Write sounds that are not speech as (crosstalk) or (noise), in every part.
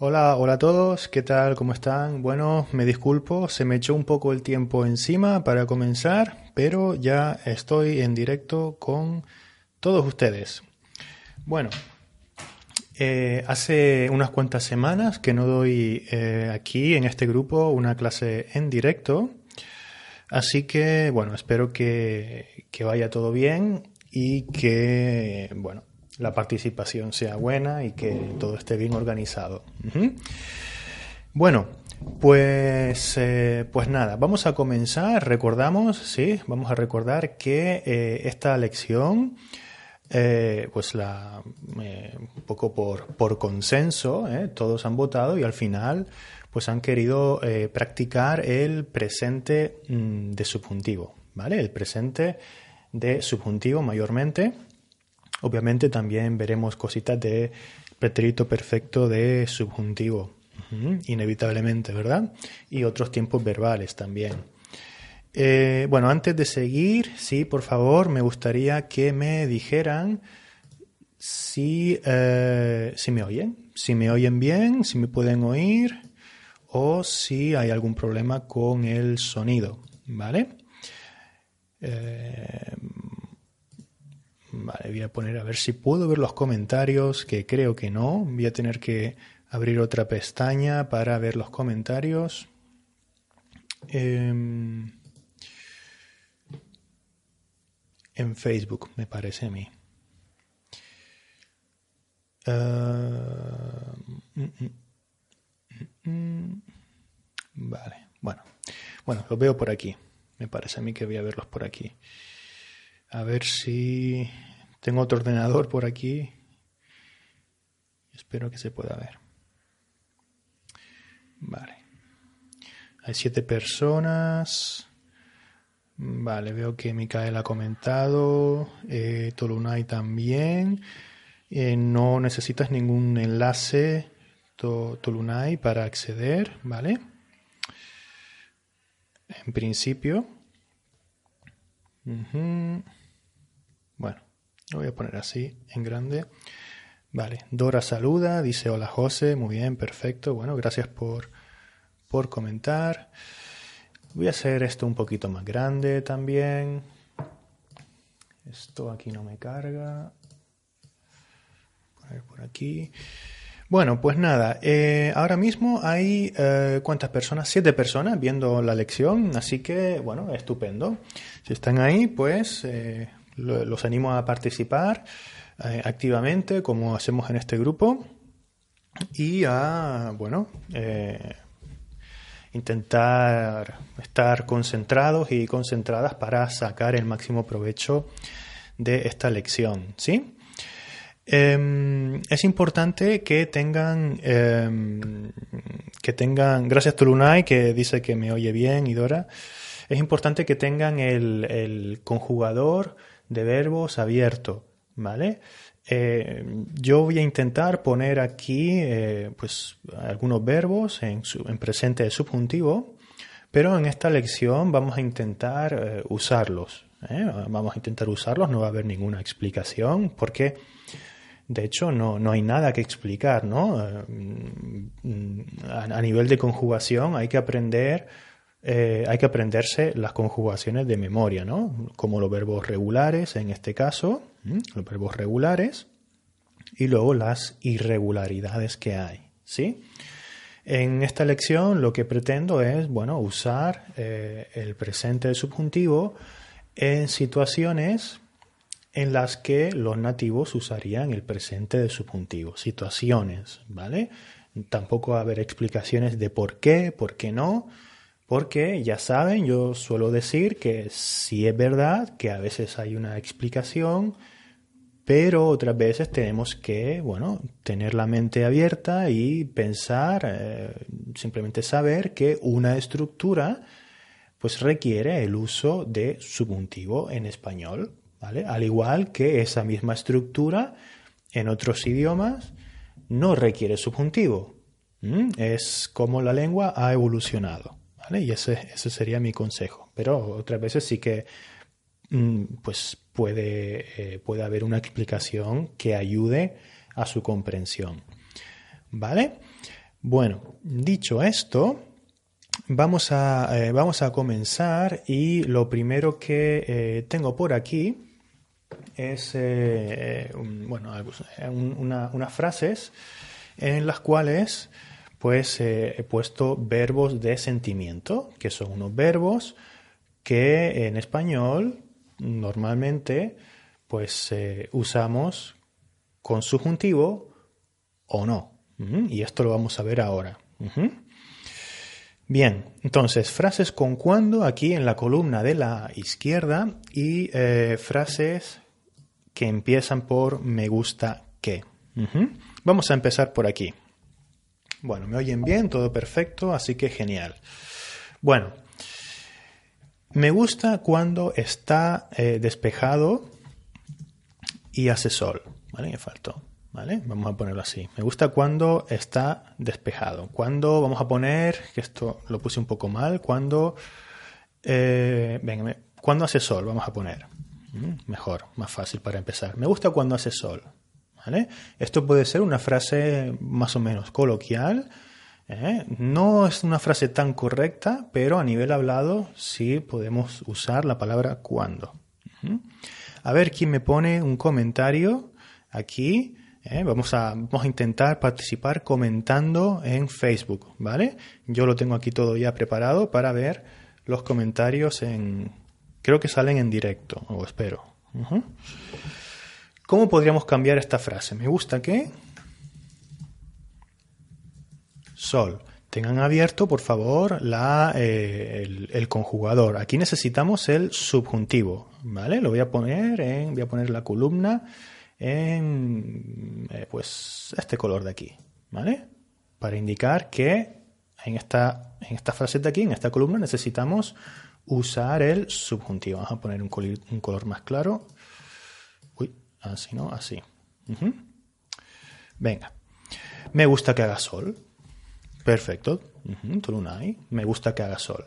Hola, hola a todos, ¿qué tal? ¿Cómo están? Bueno, me disculpo, se me echó un poco el tiempo encima para comenzar, pero ya estoy en directo con todos ustedes. Bueno, eh, hace unas cuantas semanas que no doy eh, aquí en este grupo una clase en directo, así que bueno, espero que, que vaya todo bien y que, bueno, la participación sea buena y que todo esté bien organizado. Bueno, pues, eh, pues nada, vamos a comenzar. Recordamos, sí, vamos a recordar que eh, esta lección, eh, pues la, un poco por, por consenso, todos han votado y al final, pues han querido practicar el presente mm, de subjuntivo, ¿vale? El presente de subjuntivo mayormente. Obviamente también veremos cositas de pretérito perfecto de subjuntivo, inevitablemente, ¿verdad? Y otros tiempos verbales también. Eh, bueno, antes de seguir, sí, por favor, me gustaría que me dijeran si, eh, si me oyen, si me oyen bien, si me pueden oír o si hay algún problema con el sonido, ¿vale? Eh, Vale, voy a poner a ver si puedo ver los comentarios, que creo que no. Voy a tener que abrir otra pestaña para ver los comentarios. Em, en Facebook, me parece a mí. Ah, mm, mm, mm, vale, bueno. Bueno, los veo por aquí. Me parece a mí que voy a verlos por aquí. A ver si tengo otro ordenador por aquí. Espero que se pueda ver. Vale. Hay siete personas. Vale, veo que Micael ha comentado. Eh, Tolunay también. Eh, no necesitas ningún enlace, Tolunay, para acceder, ¿vale? En principio. Bueno, lo voy a poner así, en grande. Vale, Dora saluda, dice hola José, muy bien, perfecto. Bueno, gracias por, por comentar. Voy a hacer esto un poquito más grande también. Esto aquí no me carga. Poner por aquí. Bueno, pues nada, eh, ahora mismo hay eh, cuántas personas, siete personas viendo la lección, así que bueno, estupendo. Si están ahí, pues eh, los animo a participar eh, activamente, como hacemos en este grupo, y a, bueno, eh, intentar estar concentrados y concentradas para sacar el máximo provecho de esta lección, ¿sí? Em, es importante que tengan, em, que tengan, gracias Tulunay que dice que me oye bien y Dora, es importante que tengan el, el conjugador de verbos abierto, ¿vale? Eh, yo voy a intentar poner aquí eh, pues algunos verbos en, en, presente de subjuntivo, pero en esta lección vamos a intentar eh, usarlos. Vamos a intentar usarlos, no va a haber ninguna explicación, porque de hecho no, no hay nada que explicar, ¿no? a nivel de conjugación hay que aprender eh, hay que aprenderse las conjugaciones de memoria, ¿no? Como los verbos regulares en este caso, los verbos regulares, y luego las irregularidades que hay, ¿sí? En esta lección lo que pretendo es, bueno, usar eh, el presente subjuntivo en situaciones en las que los nativos usarían el presente de subjuntivo, situaciones, ¿vale? Tampoco va a haber explicaciones de por qué, por qué no, porque ya saben, yo suelo decir que sí es verdad que a veces hay una explicación, pero otras veces tenemos que, bueno, tener la mente abierta y pensar, eh, simplemente saber que una estructura pues requiere el uso de subjuntivo en español, ¿vale? Al igual que esa misma estructura en otros idiomas no requiere subjuntivo. Es como la lengua ha evolucionado. Y ese, ese sería mi consejo. Pero otras veces sí que mm, pues puede, eh, puede haber una explicación que ayude a su comprensión. ¿Vale? Bueno, dicho esto, vamos a, eh, vamos a comenzar y lo primero que eh, tengo por aquí es bueno, unas frases en las cuales pues he puesto verbos de sentimiento, que son unos verbos que en español normalmente pues usamos con subjuntivo o no. Y esto lo vamos a ver ahora. Bien, entonces frases con cuando aquí en la columna de la izquierda y eh, frases que empiezan por me gusta que. Vamos a empezar por aquí. Bueno, me oyen bien, todo perfecto, así que genial. Bueno, me gusta cuando está eh, despejado y hace sol. ¿Vale? Me faltó. ¿Vale? Vamos a ponerlo así. Me gusta cuando está despejado. Cuando vamos a poner, que esto lo puse un poco mal, cuando, eh, venga, cuando hace sol, vamos a poner. Mm, mejor, más fácil para empezar. Me gusta cuando hace sol. Esto puede ser una frase más o menos coloquial. ¿eh? No es una frase tan correcta, pero a nivel hablado sí podemos usar la palabra cuando. A ver quién me pone un comentario aquí. ¿eh? Vamos, a, vamos a intentar participar comentando en Facebook, ¿vale? Yo lo tengo aquí todo ya preparado para ver los comentarios en... Creo que salen en directo, o espero. ¿Cómo podríamos cambiar esta frase? Me gusta que... Sol. Tengan abierto, por favor, la, eh, el, conjugador. Aquí necesitamos el subjuntivo, ¿vale? Lo voy a poner en, voy a poner la columna en eh, pues este color de aquí, ¿vale? Para indicar que en esta, en esta frase de aquí, en esta columna, necesitamos usar el subjuntivo. Vamos a poner un un color más claro. Así no, así. Venga. Me gusta que haga sol. Perfecto. Uh Me gusta que haga sol.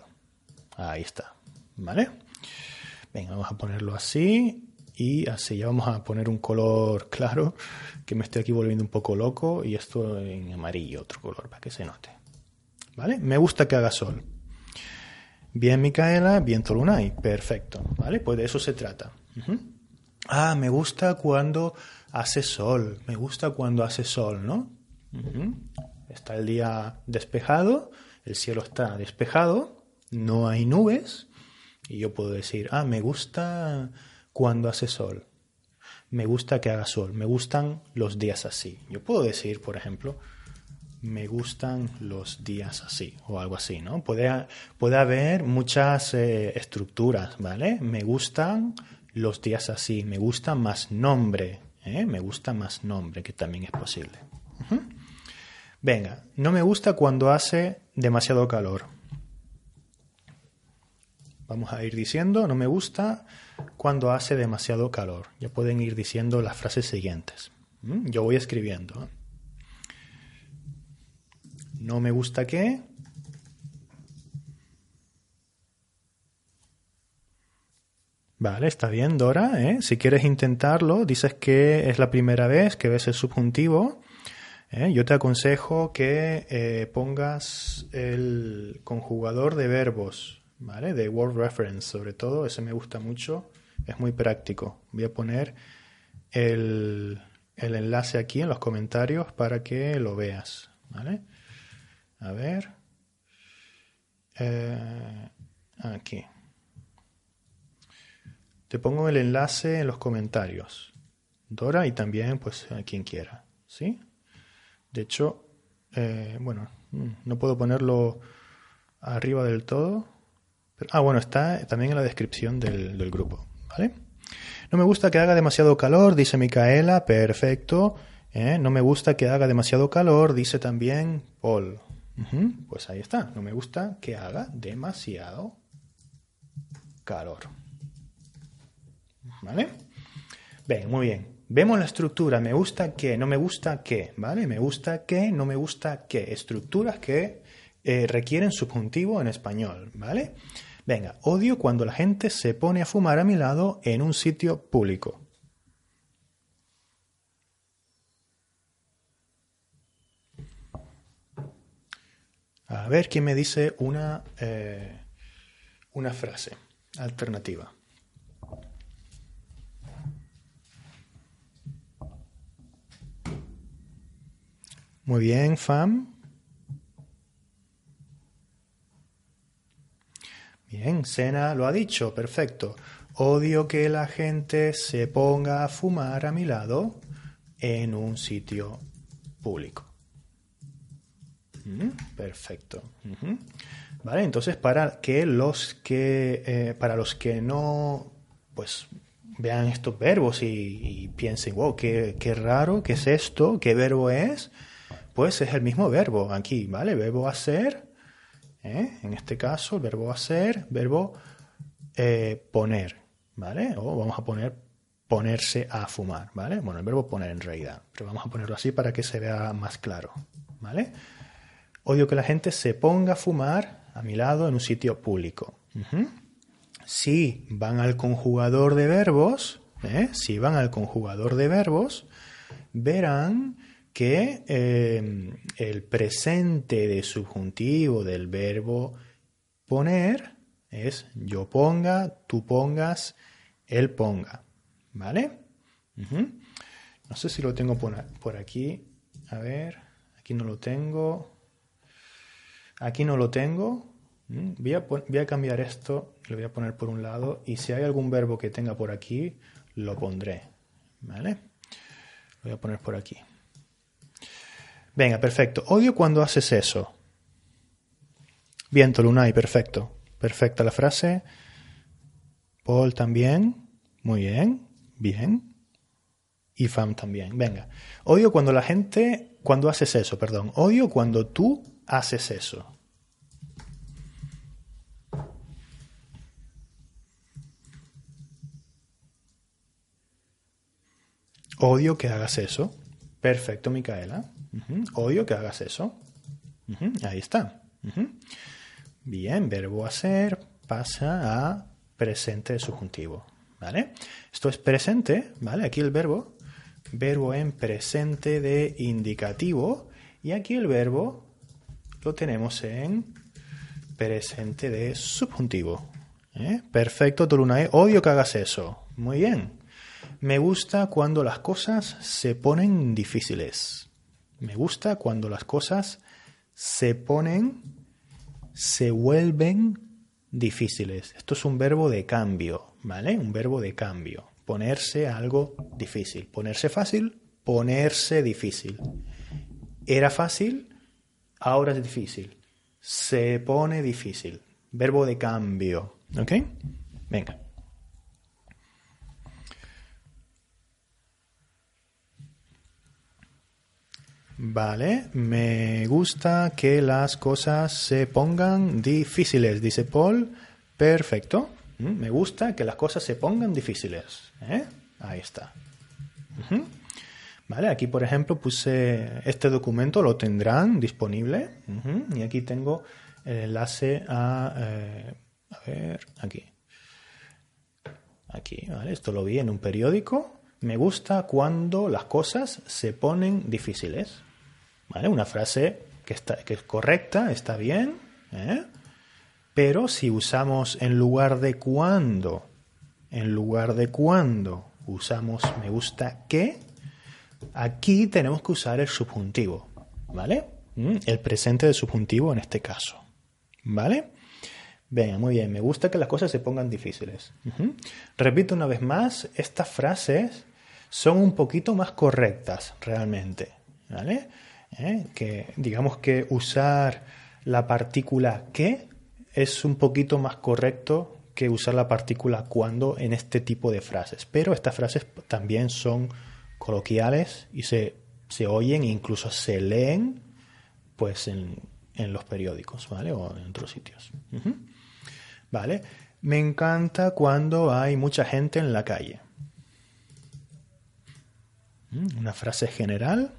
Ahí está. ¿Vale? Venga, vamos a ponerlo así. Y así ya vamos a poner un color claro, que me estoy aquí volviendo un poco loco, y esto en amarillo, otro color, para que se note. ¿Vale? Me gusta que haga sol. Bien, Micaela, bien, Tolunay. Perfecto. ¿Vale? Pues de eso se trata. Ah, me gusta cuando hace sol. Me gusta cuando hace sol, ¿no? Está el día despejado, el cielo está despejado, no hay nubes, y yo puedo decir, ah, me gusta cuando hace sol. Me gusta que haga sol. Me gustan los días así. Yo puedo decir, por ejemplo, me gustan los días así o algo así, ¿no? Puede, puede haber muchas eh, estructuras, ¿vale? Me gustan los días así. Me gusta más nombre. ¿eh? Me gusta más nombre, que también es posible. Venga, no me gusta cuando hace demasiado calor. Vamos a ir diciendo, no me gusta cuando hace demasiado calor. Ya pueden ir diciendo las frases siguientes. Yo voy escribiendo. No me gusta qué. Vale, está bien, Dora. ¿eh? Si quieres intentarlo, dices que es la primera vez que ves el subjuntivo. ¿eh? Yo te aconsejo que eh, pongas el conjugador de verbos ¿vale? De Word Reference, sobre todo, ese me gusta mucho, es muy práctico. Voy a poner el, enlace aquí en los comentarios para que lo veas, ¿vale? A ver. Aquí. Te pongo el enlace en los comentarios. Dora y también pues a quien quiera, ¿sí? De hecho, eh, bueno, mm, no puedo ponerlo arriba del todo, ah, bueno, está también en la descripción del, grupo. ¿vale? No me gusta que haga demasiado calor, dice Micaela. Perfecto. ¿eh? No me gusta que haga demasiado calor, dice también Paul. Pues ahí está. No me gusta que haga demasiado calor. ¿Vale? Bien, muy bien. Vemos la estructura. Me gusta que, no me gusta que. ¿Vale? Me gusta que, no me gusta que. Estructuras que eh, requieren subjuntivo en español. ¿Vale? Venga, odio cuando la gente se pone a fumar a mi lado en un sitio público. A ver quién me dice una, eh, una frase alternativa. Muy bien, Fam. Bien, Sena lo ha dicho, perfecto. Odio que la gente se ponga a fumar a mi lado en un sitio público. Mm, perfecto. Vale, entonces para que los que eh, para los que no pues vean estos verbos y, piensen, wow, qué, qué, raro, qué es esto, qué verbo es, pues es el mismo verbo aquí, ¿vale? Verbo hacer, ¿eh? en este caso, el verbo hacer, verbo eh, poner, ¿vale? O vamos a poner ponerse a fumar, ¿vale? Bueno, el verbo poner en realidad, pero vamos a ponerlo así para que se vea más claro, ¿vale? Odio que la gente se ponga a fumar a mi lado en un sitio público. Si van al conjugador de verbos, ¿eh? si van al conjugador de verbos, verán que eh, el presente de subjuntivo del verbo poner es yo ponga, tú pongas, él ponga. ¿Vale? No sé si lo tengo por, aquí. A ver, aquí no lo tengo. Aquí no lo tengo. Mm, voy a, voy a cambiar esto, lo voy a poner por un lado y si hay algún verbo que tenga por aquí, lo pondré. ¿Vale? Lo voy a poner por aquí. Venga, perfecto. Odio cuando haces eso. Viento, Lunay, perfecto. Perfecta la frase. Paul también. Muy bien. Bien. Y Fam también. Venga. Odio cuando la gente, cuando haces eso, perdón. Odio cuando tú haces eso. Odio que hagas eso. Perfecto, Micaela. Odio que hagas eso. Ahí está. Bien, verbo hacer pasa a presente subjuntivo. ¿Vale? Esto es presente, ¿vale? Aquí el verbo, verbo en presente de indicativo, y aquí el verbo lo tenemos en presente de subjuntivo. ¿eh? Perfecto, Tolunae. Odio que hagas eso. Muy bien. Me gusta cuando las cosas se ponen difíciles. Me gusta cuando las cosas se ponen, se vuelven difíciles. Esto es un verbo de cambio, ¿vale? Un verbo de cambio. Ponerse algo difícil. Ponerse fácil, ponerse difícil. Era fácil, ahora es difícil. Se pone difícil. Verbo de cambio. ¿Ok? Venga. Vale, me gusta que las cosas se pongan difíciles, dice Paul. Perfecto. Mm, me gusta que las cosas se pongan difíciles. ¿eh? Ahí está. Vale, aquí por ejemplo puse este documento, lo tendrán disponible. Y aquí tengo el enlace a... Eh, a ver, aquí. Aquí, ¿vale? Esto lo vi en un periódico. Me gusta cuando las cosas se ponen difíciles. Una frase que, está, que es correcta, está bien, ¿eh? pero si usamos en lugar de cuando, en lugar de cuando usamos me gusta que, aquí tenemos que usar el subjuntivo, ¿vale? ¿Mm? El presente del subjuntivo en este caso, ¿vale? Venga, muy bien, me gusta que las cosas se pongan difíciles. Repito una vez más, estas frases son un poquito más correctas realmente, ¿vale? ¿Eh? que digamos que usar la partícula que es un poquito más correcto que usar la partícula cuando en este tipo de frases. Pero estas frases también son coloquiales y se, se oyen e incluso se leen pues en, en, los periódicos, ¿vale? O en otros sitios. ¿Vale? Me encanta cuando hay mucha gente en la calle. ¿Mm? Una frase general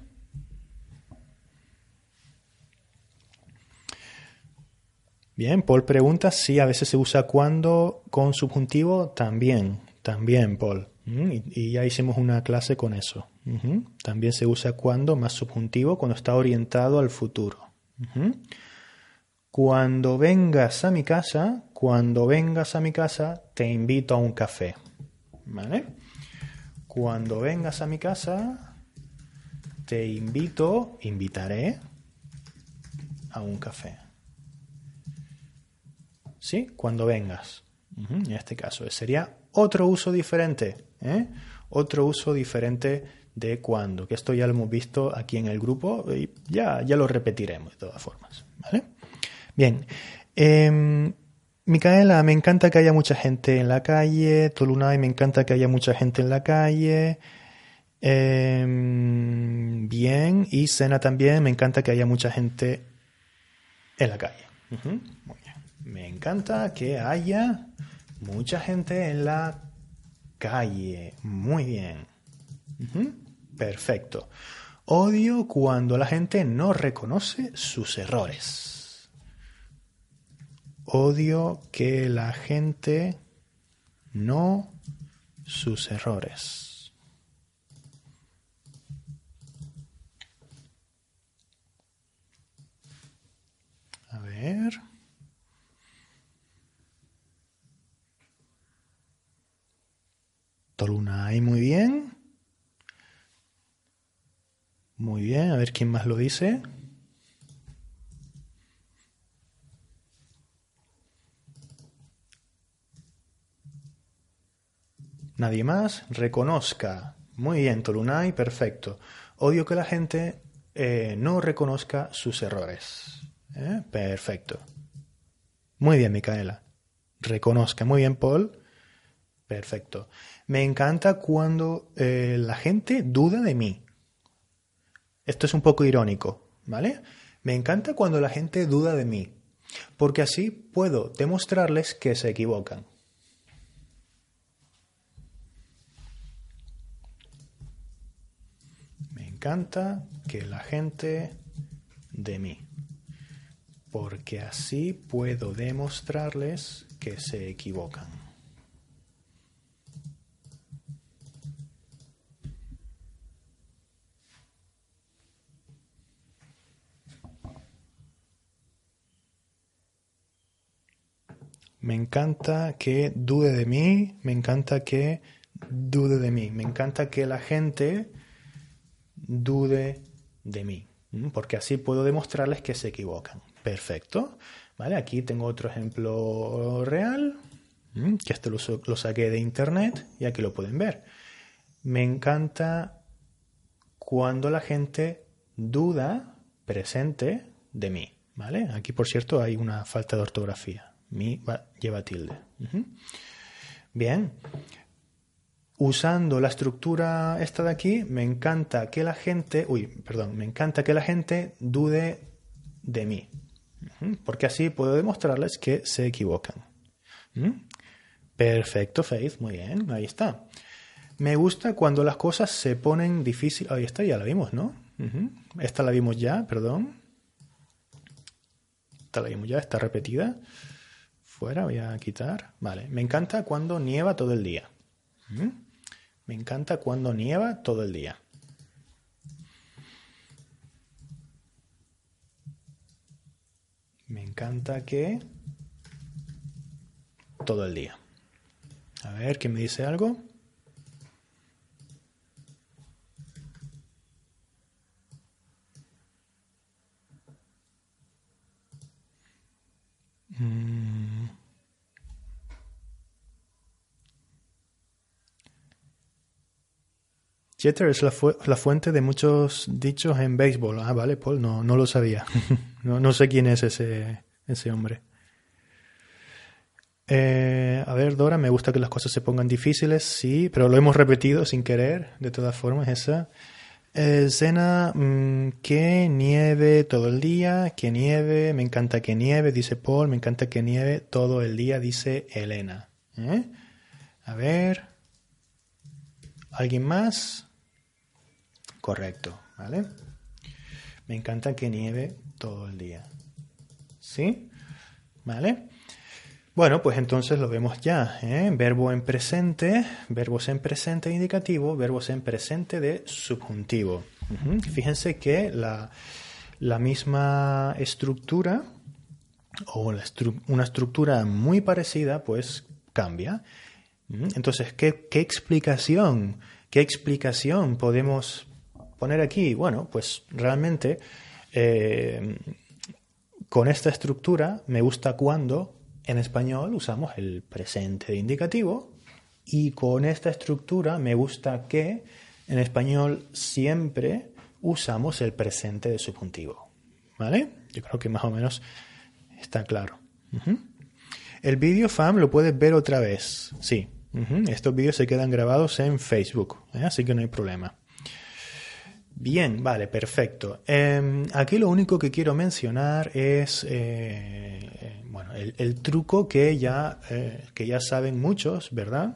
Bien, Paul pregunta si a veces se usa cuando con subjuntivo. También, también, Paul. Mm, y, ya hicimos una clase con eso. También se usa cuando más subjuntivo cuando está orientado al futuro. Cuando vengas a mi casa, cuando vengas a mi casa, te invito a un café. ¿Vale? Cuando vengas a mi casa, te invito, invitaré a un café. ¿Sí? Cuando vengas. En este caso sería otro uso diferente. ¿eh? Otro uso diferente de cuando, que esto ya lo hemos visto aquí en el grupo y ya, ya lo repetiremos de todas formas. ¿vale? Bien. Em, Micaela, me encanta que haya mucha gente en la calle. Tolunay, me encanta que haya mucha gente en la calle. Em, bien. Y Sena también, me encanta que haya mucha gente en la calle. Muy bien. Me encanta que haya mucha gente en la calle. Muy bien. Perfecto. Odio cuando la gente no reconoce sus errores. Odio que la gente no sus errores. A ver. Tolunay, muy bien. Muy bien, a ver quién más lo dice. Nadie más. Reconozca. Muy bien, Tolunay, perfecto. Odio que la gente eh, no reconozca sus errores. ¿Eh? Perfecto. Muy bien, Micaela. Reconozca. Muy bien, Paul. Perfecto. Me encanta cuando eh, la gente duda de mí. Esto es un poco irónico, ¿vale? Me encanta cuando la gente duda de mí, porque así puedo demostrarles que se equivocan. Me encanta que la gente de mí, porque así puedo demostrarles que se equivocan. Me encanta que dude de mí, me encanta que dude de mí, me encanta que la gente dude de mí, porque así puedo demostrarles que se equivocan. Perfecto. Vale, aquí tengo otro ejemplo real, que este lo, lo saqué de internet y aquí lo pueden ver. Me encanta cuando la gente duda presente de mí. ¿Vale? Aquí, por cierto, hay una falta de ortografía mi lleva tilde. Bien. Usando la estructura esta de aquí, me encanta que la gente, uy, perdón, me encanta que la gente dude de mí. Porque así puedo demostrarles que se equivocan. Perfecto, Faith, muy bien, ahí está. Me gusta cuando las cosas se ponen difíciles. Ahí está, ya la vimos, ¿no? Esta la vimos ya, perdón. Esta la vimos ya, está repetida fuera, voy a quitar. Vale, me encanta cuando nieva todo el día. ¿Mm? Me encanta cuando nieva todo el día. Me encanta que todo el día. A ver, ¿quién me dice algo? Mm. Jeter es la, fuente de muchos dichos en béisbol. Ah, vale, Paul, no, no lo sabía. (laughs) no, sé quién es ese, ese hombre. Eh, a ver, Dora, me gusta que las cosas se pongan difíciles, sí, pero lo hemos repetido sin querer, de todas formas, esa. Eh, cena, mm, que nieve todo el día, que nieve, me encanta que nieve, dice Paul, me encanta que nieve todo el día, dice Elena. ¿Eh? A ver. ¿Alguien más? Correcto, ¿vale? Me encanta que nieve todo el día. ¿Sí? ¿Vale? Bueno, pues entonces lo vemos ya. ¿eh? Verbo en presente, verbos en presente indicativo, verbos en presente de subjuntivo. Fíjense que la, la, misma estructura o una estructura muy parecida, pues cambia. Entonces, ¿qué, explicación? ¿Qué explicación podemos poner aquí? Bueno, pues realmente eh, con esta estructura me gusta cuando en español usamos el presente de indicativo y con esta estructura me gusta que en español siempre usamos el presente de subjuntivo. ¿Vale? Yo creo que más o menos está claro. El vídeo FAM lo puedes ver otra vez. Sí. Estos vídeos se quedan grabados en Facebook, ¿eh? así que no hay problema. Bien, vale, perfecto. Em, aquí lo único que quiero mencionar es eh, bueno, el, truco que ya, eh, que ya saben muchos, ¿verdad?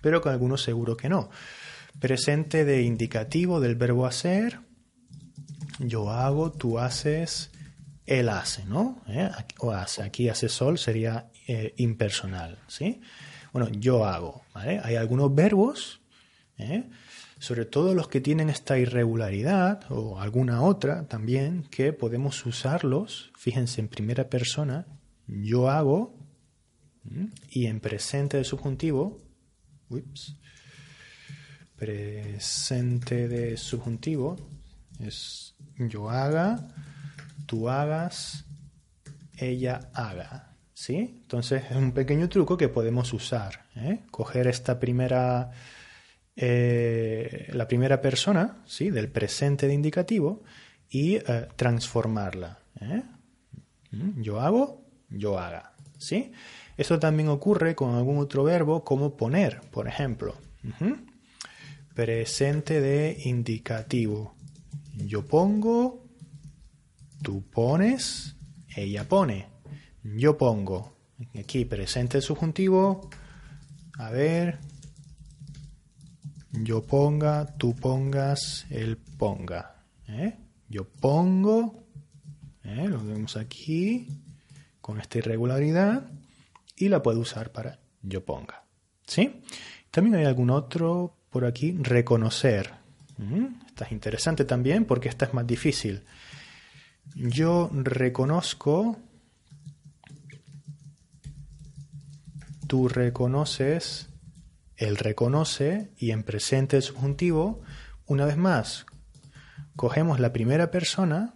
Pero con algunos seguro que no. Presente de indicativo del verbo hacer. Yo hago, tú haces, él hace, ¿no? ¿Eh? O hace. Aquí hace sol sería eh, impersonal, ¿sí? Bueno, yo hago, ¿vale? Hay algunos verbos, ¿eh? Sobre todo los que tienen esta irregularidad o alguna otra también, que podemos usarlos, fíjense, en primera persona, yo hago, y en presente de subjuntivo, ups, presente de subjuntivo es yo haga, tú hagas, ella haga. ¿Sí? Entonces es un pequeño truco que podemos usar. ¿eh? Coger esta primera, eh, la primera persona ¿sí? del presente de indicativo y eh, transformarla. ¿Mm? Yo hago, yo haga. ¿Sí? Eso también ocurre con algún otro verbo como poner, por ejemplo. Presente de indicativo. Yo pongo, tú pones, ella pone. Yo pongo. Aquí presente subjuntivo. A ver. Yo ponga, tú pongas, él ponga. ¿eh? Yo pongo. ¿eh? Lo vemos aquí con esta irregularidad y la puedo usar para yo ponga. ¿Sí? También hay algún otro por aquí, reconocer. ¿Mm? Esta es interesante también porque esta es más difícil. Yo reconozco, tú reconoces, él reconoce y en presente subjuntivo, una vez más, cogemos la primera persona,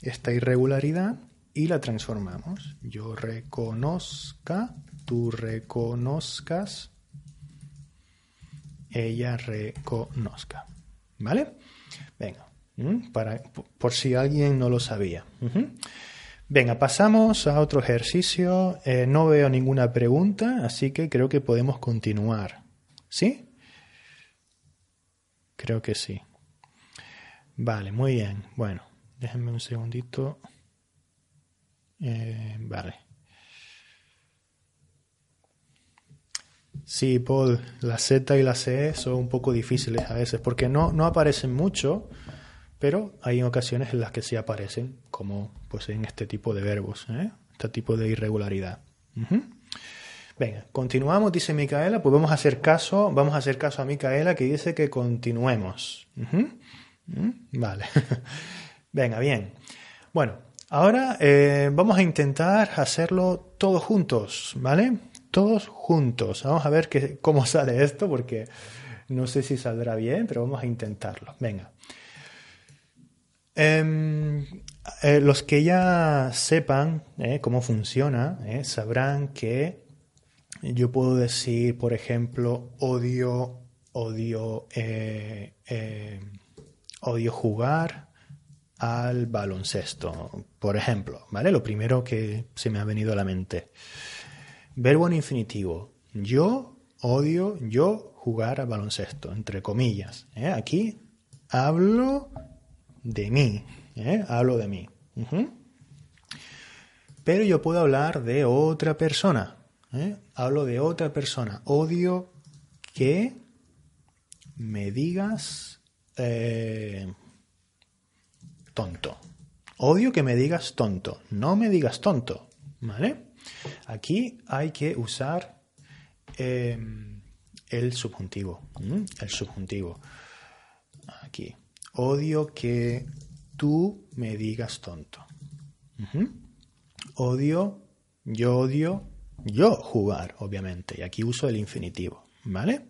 esta irregularidad, y la transformamos. Yo reconozca, tú reconozcas, ella reconozca. ¿Vale? Venga, para, por si alguien no lo sabía. Venga, pasamos a otro ejercicio. Eh, no veo ninguna pregunta, así que creo que podemos continuar. ¿Sí? Creo que sí. Vale, muy bien. Bueno, déjenme un segundito. Eh, vale. Sí, Paul, la Z y la C son un poco difíciles a veces porque no, no aparecen mucho, pero hay ocasiones en las que sí aparecen, como pues en este tipo de verbos, ¿eh? este tipo de irregularidad. Venga, continuamos, dice Micaela, pues vamos a hacer caso, vamos a hacer caso a Micaela que dice que continuemos. Vale. (laughs) Venga, bien. Bueno, Ahora eh, vamos a intentar hacerlo todos juntos, ¿vale? Todos juntos. Vamos a ver cómo (laughs) sale esto porque no sé si saldrá bien, pero vamos a intentarlo. Venga. Em, eh, los que ya sepan eh, cómo funciona, sabrán que yo puedo decir, por ejemplo, odio, odio, odio jugar, al baloncesto, por ejemplo, ¿vale? Lo primero que se me ha venido a la mente. Verbo en infinitivo. Yo odio, yo jugar al baloncesto, entre comillas. ¿eh? Aquí hablo de mí, ¿eh? hablo de mí. Pero yo puedo hablar de otra persona. ¿Eh? Hablo de otra persona. Odio que me digas tonto. Odio que me digas tonto, no me digas tonto, ¿vale? Aquí hay que usar em, el subjuntivo, el subjuntivo. Aquí. Odio que tú me digas tonto. Odio, yo odio, yo jugar, obviamente. Y aquí uso el infinitivo, ¿vale?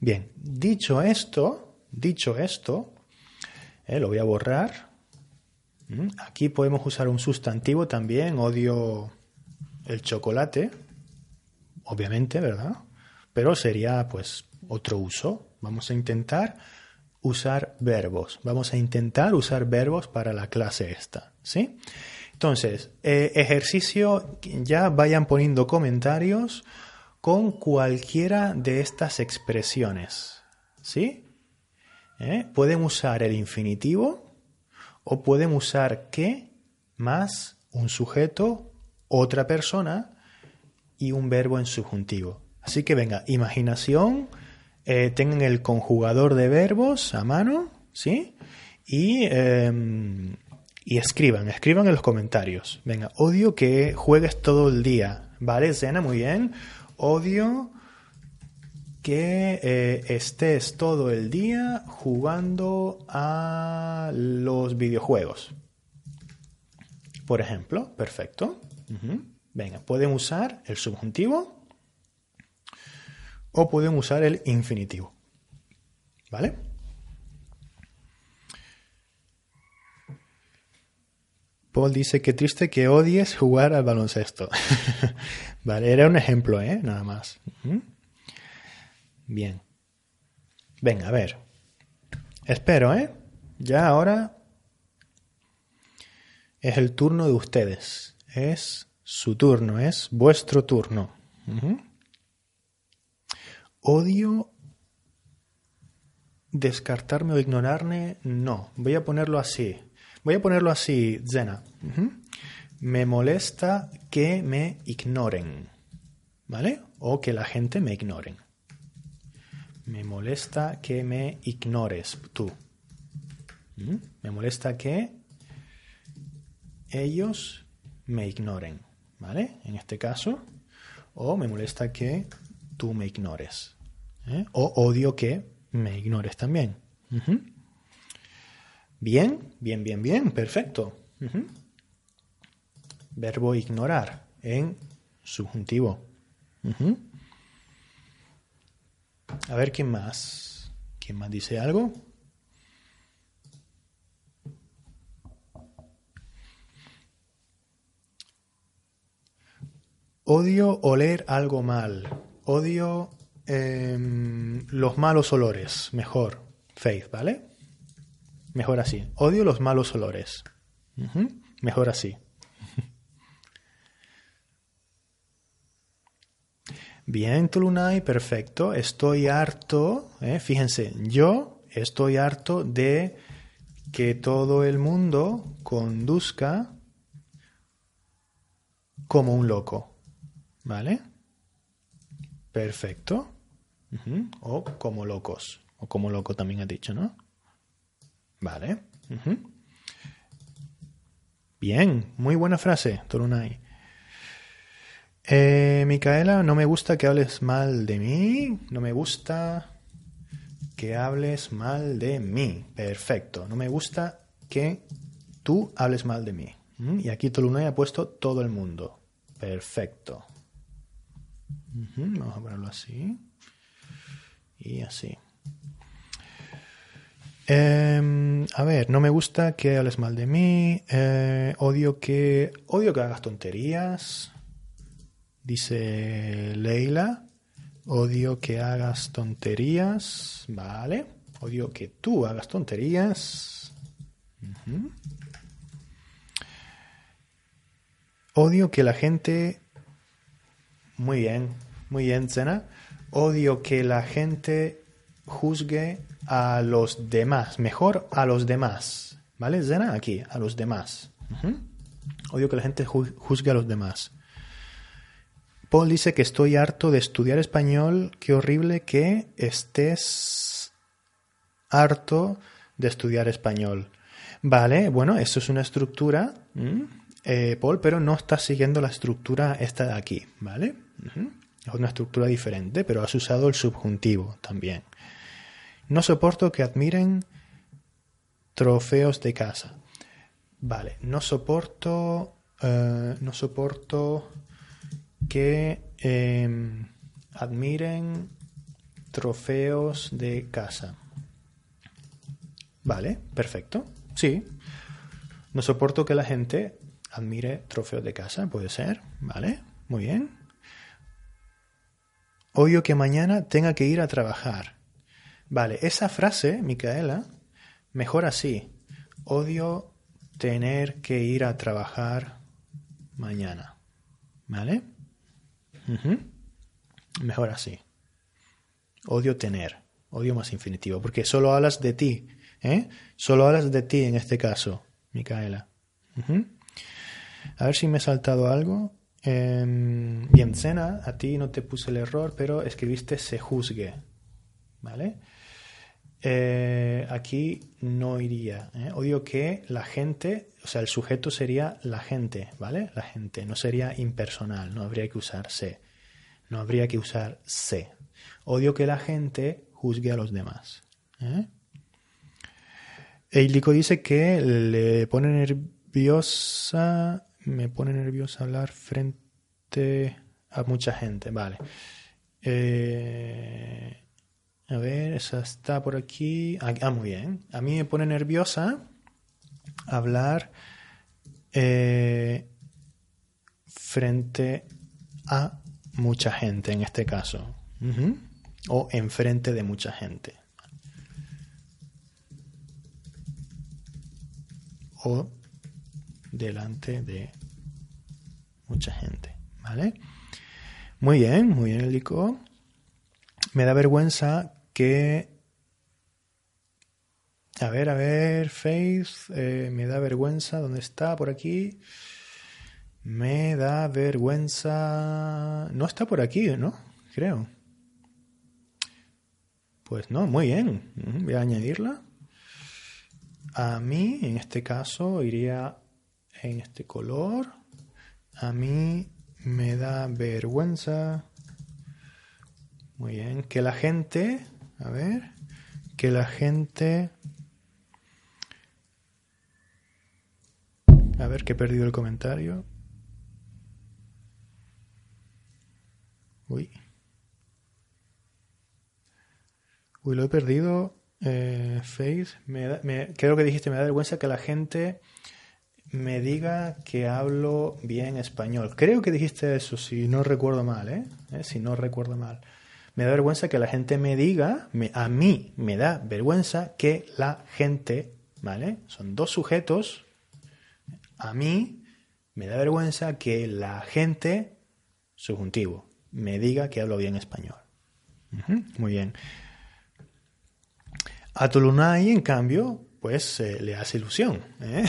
Bien, dicho esto, dicho esto, eh, lo voy a borrar. Mm, aquí podemos usar un sustantivo también. Odio el chocolate, obviamente, ¿verdad? Pero sería pues otro uso. Vamos a intentar usar verbos. Vamos a intentar usar verbos para la clase esta, ¿sí? Entonces, eh, ejercicio, ya vayan poniendo comentarios con cualquiera de estas expresiones, ¿sí? ¿Eh? Pueden usar el infinitivo o pueden usar que más un sujeto, otra persona y un verbo en subjuntivo. Así que venga, imaginación, eh, tengan el conjugador de verbos a mano, ¿sí? Y, em, y escriban, escriban en los comentarios. Venga, odio que juegues todo el día. ¿Vale, Zena? Muy bien. Odio que eh, estés todo el día jugando a los videojuegos. Por ejemplo, perfecto. Venga, pueden usar el subjuntivo o pueden usar el infinitivo. ¿Vale? Paul dice que triste que odies jugar al baloncesto. (laughs) vale, era un ejemplo, ¿eh? Nada más. Bien. Venga, a ver. Espero, ¿eh? Ya ahora es el turno de ustedes. Es su turno, es vuestro turno. Odio descartarme o ignorarme. No, voy a ponerlo así. Voy a ponerlo así, Zena. Me molesta que me ignoren. ¿Vale? O que la gente me ignoren. Me molesta que me ignores tú. ¿Mm? Me molesta que ellos me ignoren. ¿Vale? En este caso. O me molesta que tú me ignores. ¿eh? O odio que me ignores también. Bien, bien, bien, bien, perfecto. Verbo ignorar en subjuntivo. A ver quién más. ¿Quién más dice algo? Odio oler algo mal. Odio em, los malos olores. Mejor. Faith, ¿vale? Mejor así. Odio los malos olores. Mejor así. Bien, Tulunay, perfecto. Estoy harto, ¿eh? fíjense, yo estoy harto de que todo el mundo conduzca como un loco. ¿Vale? Perfecto. O como locos. O como loco también ha dicho, ¿no? Vale. Bien, muy buena frase, Torunay. Eh, Micaela, no me gusta que hables mal de mí. No me gusta que hables mal de mí. Perfecto. No me gusta que tú hables mal de mí. ¿Mm? Y aquí Tolunay ha puesto todo el mundo. Perfecto. Vamos a ponerlo así. Y así. Em, a ver, no me gusta que hables mal de mí. Eh, odio que. Odio que hagas tonterías. Dice Leila. Odio que hagas tonterías. Vale. Odio que tú hagas tonterías. Odio que la gente. Muy bien. Muy bien, Zena. Odio que la gente juzgue a los demás, mejor a los demás. ¿Vale, Zena? Aquí, a los demás. Odio que la gente juzgue a los demás. Paul dice que estoy harto de estudiar español. Qué horrible que estés harto de estudiar español. Vale, bueno, eso es una estructura, eh, Paul, pero no estás siguiendo la estructura esta de aquí, ¿vale? Es una estructura diferente, pero has usado el subjuntivo también. No soporto que admiren trofeos de casa. Vale, no soporto eh, no soporto que em, admiren trofeos de casa. Vale, perfecto. Sí. No soporto que la gente admire trofeos de casa, puede ser. Vale, muy bien. Odio que mañana tenga que ir a trabajar. Vale, esa frase, Micaela, mejor así. Odio tener que ir a trabajar mañana. ¿Vale? Mejor así. Odio tener. Odio más infinitivo. Porque solo hablas de ti. ¿eh? Solo hablas de ti en este caso, Micaela. A ver si me he saltado algo. Em, bien, a ti no te puse el error, pero escribiste se juzgue. ¿Vale? Eh, aquí no iría. ¿eh? Odio que la gente, o sea, el sujeto sería la gente, ¿vale? La gente, no sería impersonal, no habría que usar se. No habría que usar se. Odio que la gente juzgue a los demás. ¿eh? Eilico dice que le pone nerviosa, me pone nerviosa hablar frente a mucha gente, vale. Eh, a ver, esa está por aquí. Ah, ah, muy bien. A mí me pone nerviosa hablar eh, frente a mucha gente en este caso. O enfrente de mucha gente. O delante de mucha gente. ¿Vale? Muy bien, muy bien, Elico. Me da vergüenza que... A ver, a ver, Faith, eh, me da vergüenza, ¿dónde está? Por aquí. Me da vergüenza... No está por aquí, ¿no? Creo. Pues no, muy bien. Voy a añadirla. A mí, en este caso, iría en este color. A mí me da vergüenza muy bien. Que la gente, a ver, que la gente... A ver, que he perdido el comentario. Uy. Uy, lo he perdido. Eh, Faith, me, creo que dijiste, me da vergüenza que la gente me diga que hablo bien español. Creo que dijiste eso, si no recuerdo mal, ¿eh? ¿Eh? Si no recuerdo mal. Me da vergüenza que la gente me diga, a mí me da vergüenza que la gente, ¿vale? Son dos sujetos. A mí me da vergüenza que la gente, subjuntivo, me diga que hablo bien español. muy bien. A Tulunay, en cambio, pues eh, le hace ilusión. ¿eh?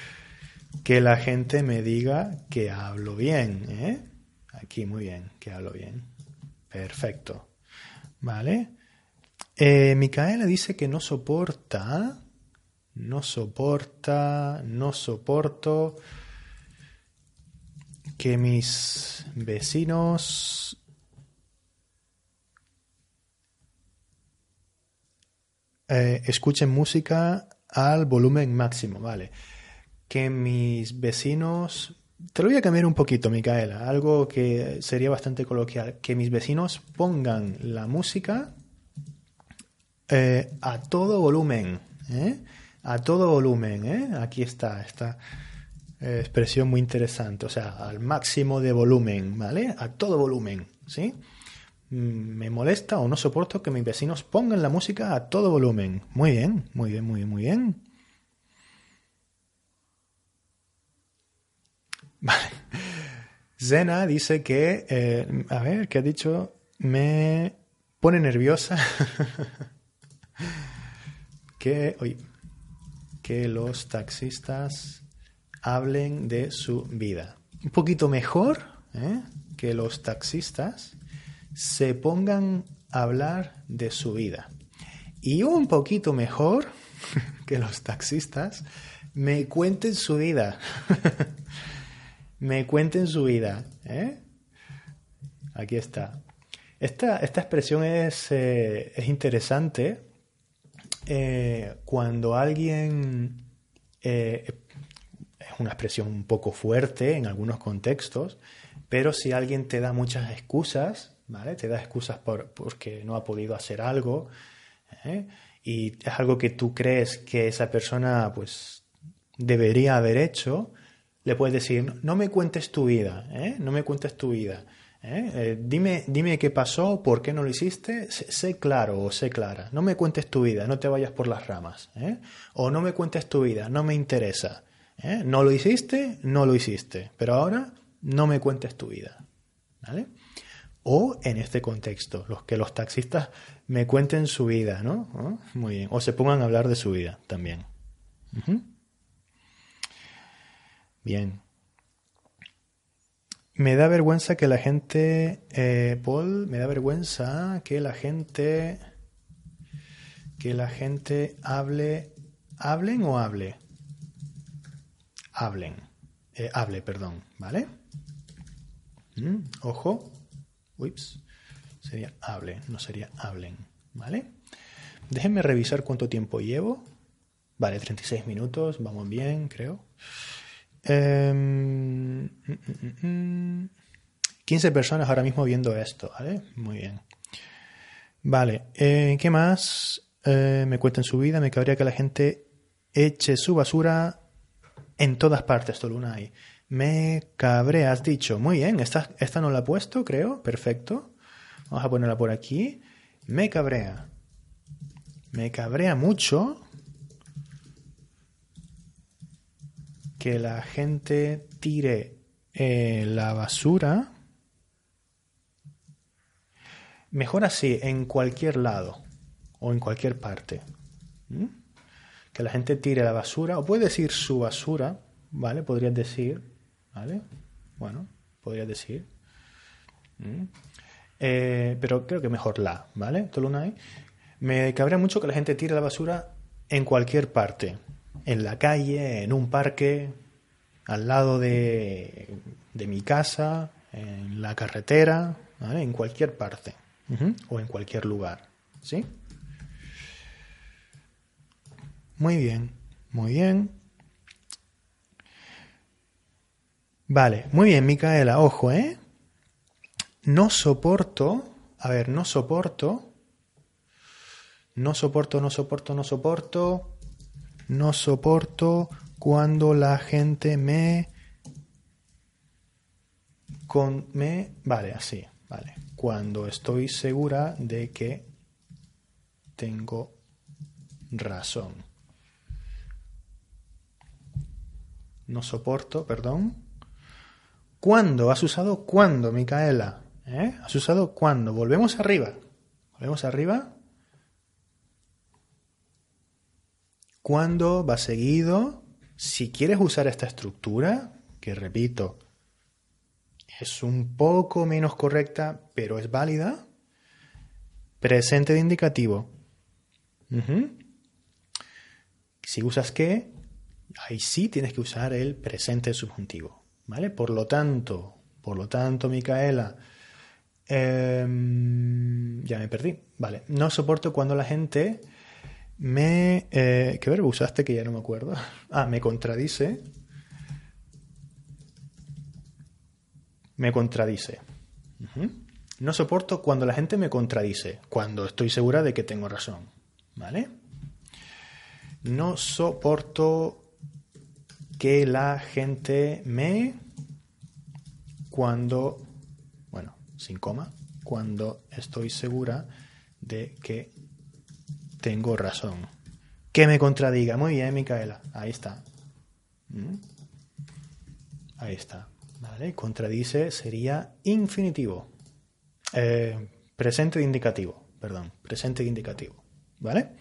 (laughs) que la gente me diga que hablo bien. ¿eh? Aquí muy bien, que hablo bien. Perfecto. ¿Vale? Eh, Micaela dice que no soporta, no soporta, no soporto que mis vecinos eh, escuchen música al volumen máximo, ¿vale? Que mis vecinos te lo voy a cambiar un poquito, Micaela, algo que sería bastante coloquial. Que mis vecinos pongan la música eh, a todo volumen. ¿eh? A todo volumen. ¿eh? Aquí está, esta expresión muy interesante. O sea, al máximo de volumen, ¿vale? A todo volumen, ¿sí? Mm, me molesta o no soporto que mis vecinos pongan la música a todo volumen. Muy bien, muy bien, muy bien, muy bien. Zena dice que, eh, a ver, ¿qué ha dicho? Me pone nerviosa (laughs) que, que los taxistas hablen de su vida. Un poquito mejor ¿eh? que los taxistas se pongan a hablar de su vida. Y un poquito mejor (laughs) que los taxistas me cuenten su vida. (laughs) me cuenten su vida. ¿eh? Aquí está. Esta, esta expresión es, eh, es interesante eh, cuando alguien es una expresión un poco fuerte en algunos contextos, pero si alguien te da muchas excusas, ¿vale? Te da excusas por, porque no ha podido hacer algo, y es algo que tú crees que esa persona pues debería haber hecho, le puedes decir, no me cuentes tu vida, ¿eh? no me cuentes tu vida. ¿eh? Eh, dime, dime qué pasó, por qué no lo hiciste, sé, claro o sé clara. No me cuentes tu vida, no te vayas por las ramas. O no me cuentes tu vida, no me interesa. No lo hiciste, no lo hiciste. Pero ahora no me cuentes tu vida. ¿Vale? O en este contexto, los que los taxistas me cuenten su vida, ¿no? Muy bien. O se pongan a hablar de su vida también. Bien. Me da vergüenza que la gente, eh, Paul, me da vergüenza que la gente, que la gente hable, hablen o hable, hablen, eh, hable, perdón, ¿vale? Mm, ojo, ups, sería hable, no sería hablen, ¿vale? Déjenme revisar cuánto tiempo llevo. Vale, 36 minutos, vamos bien, creo. 15 em, personas ahora mismo viendo esto, ¿vale? Muy bien. Vale, eh, ¿qué más? Eh, me cuentan su vida, me cabría que la gente eche su basura en todas partes, hay. Me cabrea, has dicho. Muy bien, esta, esta no la he puesto, creo. Perfecto. Vamos a ponerla por aquí. Me cabrea. Me cabrea mucho que la gente tire eh, la basura, mejor así, en cualquier lado o en cualquier parte. Que la gente tire la basura, o puede decir su basura, ¿vale? Podrías decir, ¿vale? Bueno, podrías decir. Eh, pero creo que mejor la, ¿vale? Me cabrea mucho que la gente tire la basura en cualquier parte en la calle, en un parque, al lado de, de mi casa, en la carretera, en cualquier parte o en cualquier lugar. ¿Sí? Muy bien, muy bien. Vale, muy bien, Micaela, ojo, ¿eh? No soporto, a ver, no soporto, no soporto, no soporto, no soporto no soporto cuando la gente me con me vale así vale cuando estoy segura de que tengo razón no soporto perdón ¿Cuándo? ¿Has usado cuándo, Micaela? ¿Eh? ¿Has usado cuándo? Volvemos arriba. Volvemos arriba. Cuando va seguido, si quieres usar esta estructura, que repito, es un poco menos correcta, pero es válida, presente de indicativo. Si usas que, ahí sí tienes que usar el presente subjuntivo. ¿Vale? Por lo tanto, por lo tanto, Micaela, em, ya me perdí. Vale, no soporto cuando la gente me... Eh, ¿Qué verbo usaste que ya no me acuerdo? (laughs) Ah, me contradice. Me contradice. No soporto cuando la gente me contradice, cuando estoy segura de que tengo razón. ¿Vale? No soporto que la gente me... Cuando... Bueno, sin coma. Cuando estoy segura de que tengo razón. Que me contradiga. Muy bien, Micaela. Ahí está. ¿Mm? Ahí está. ¿Vale? Contradice sería infinitivo. Eh, presente de indicativo. Perdón. Presente de indicativo. ¿Vale?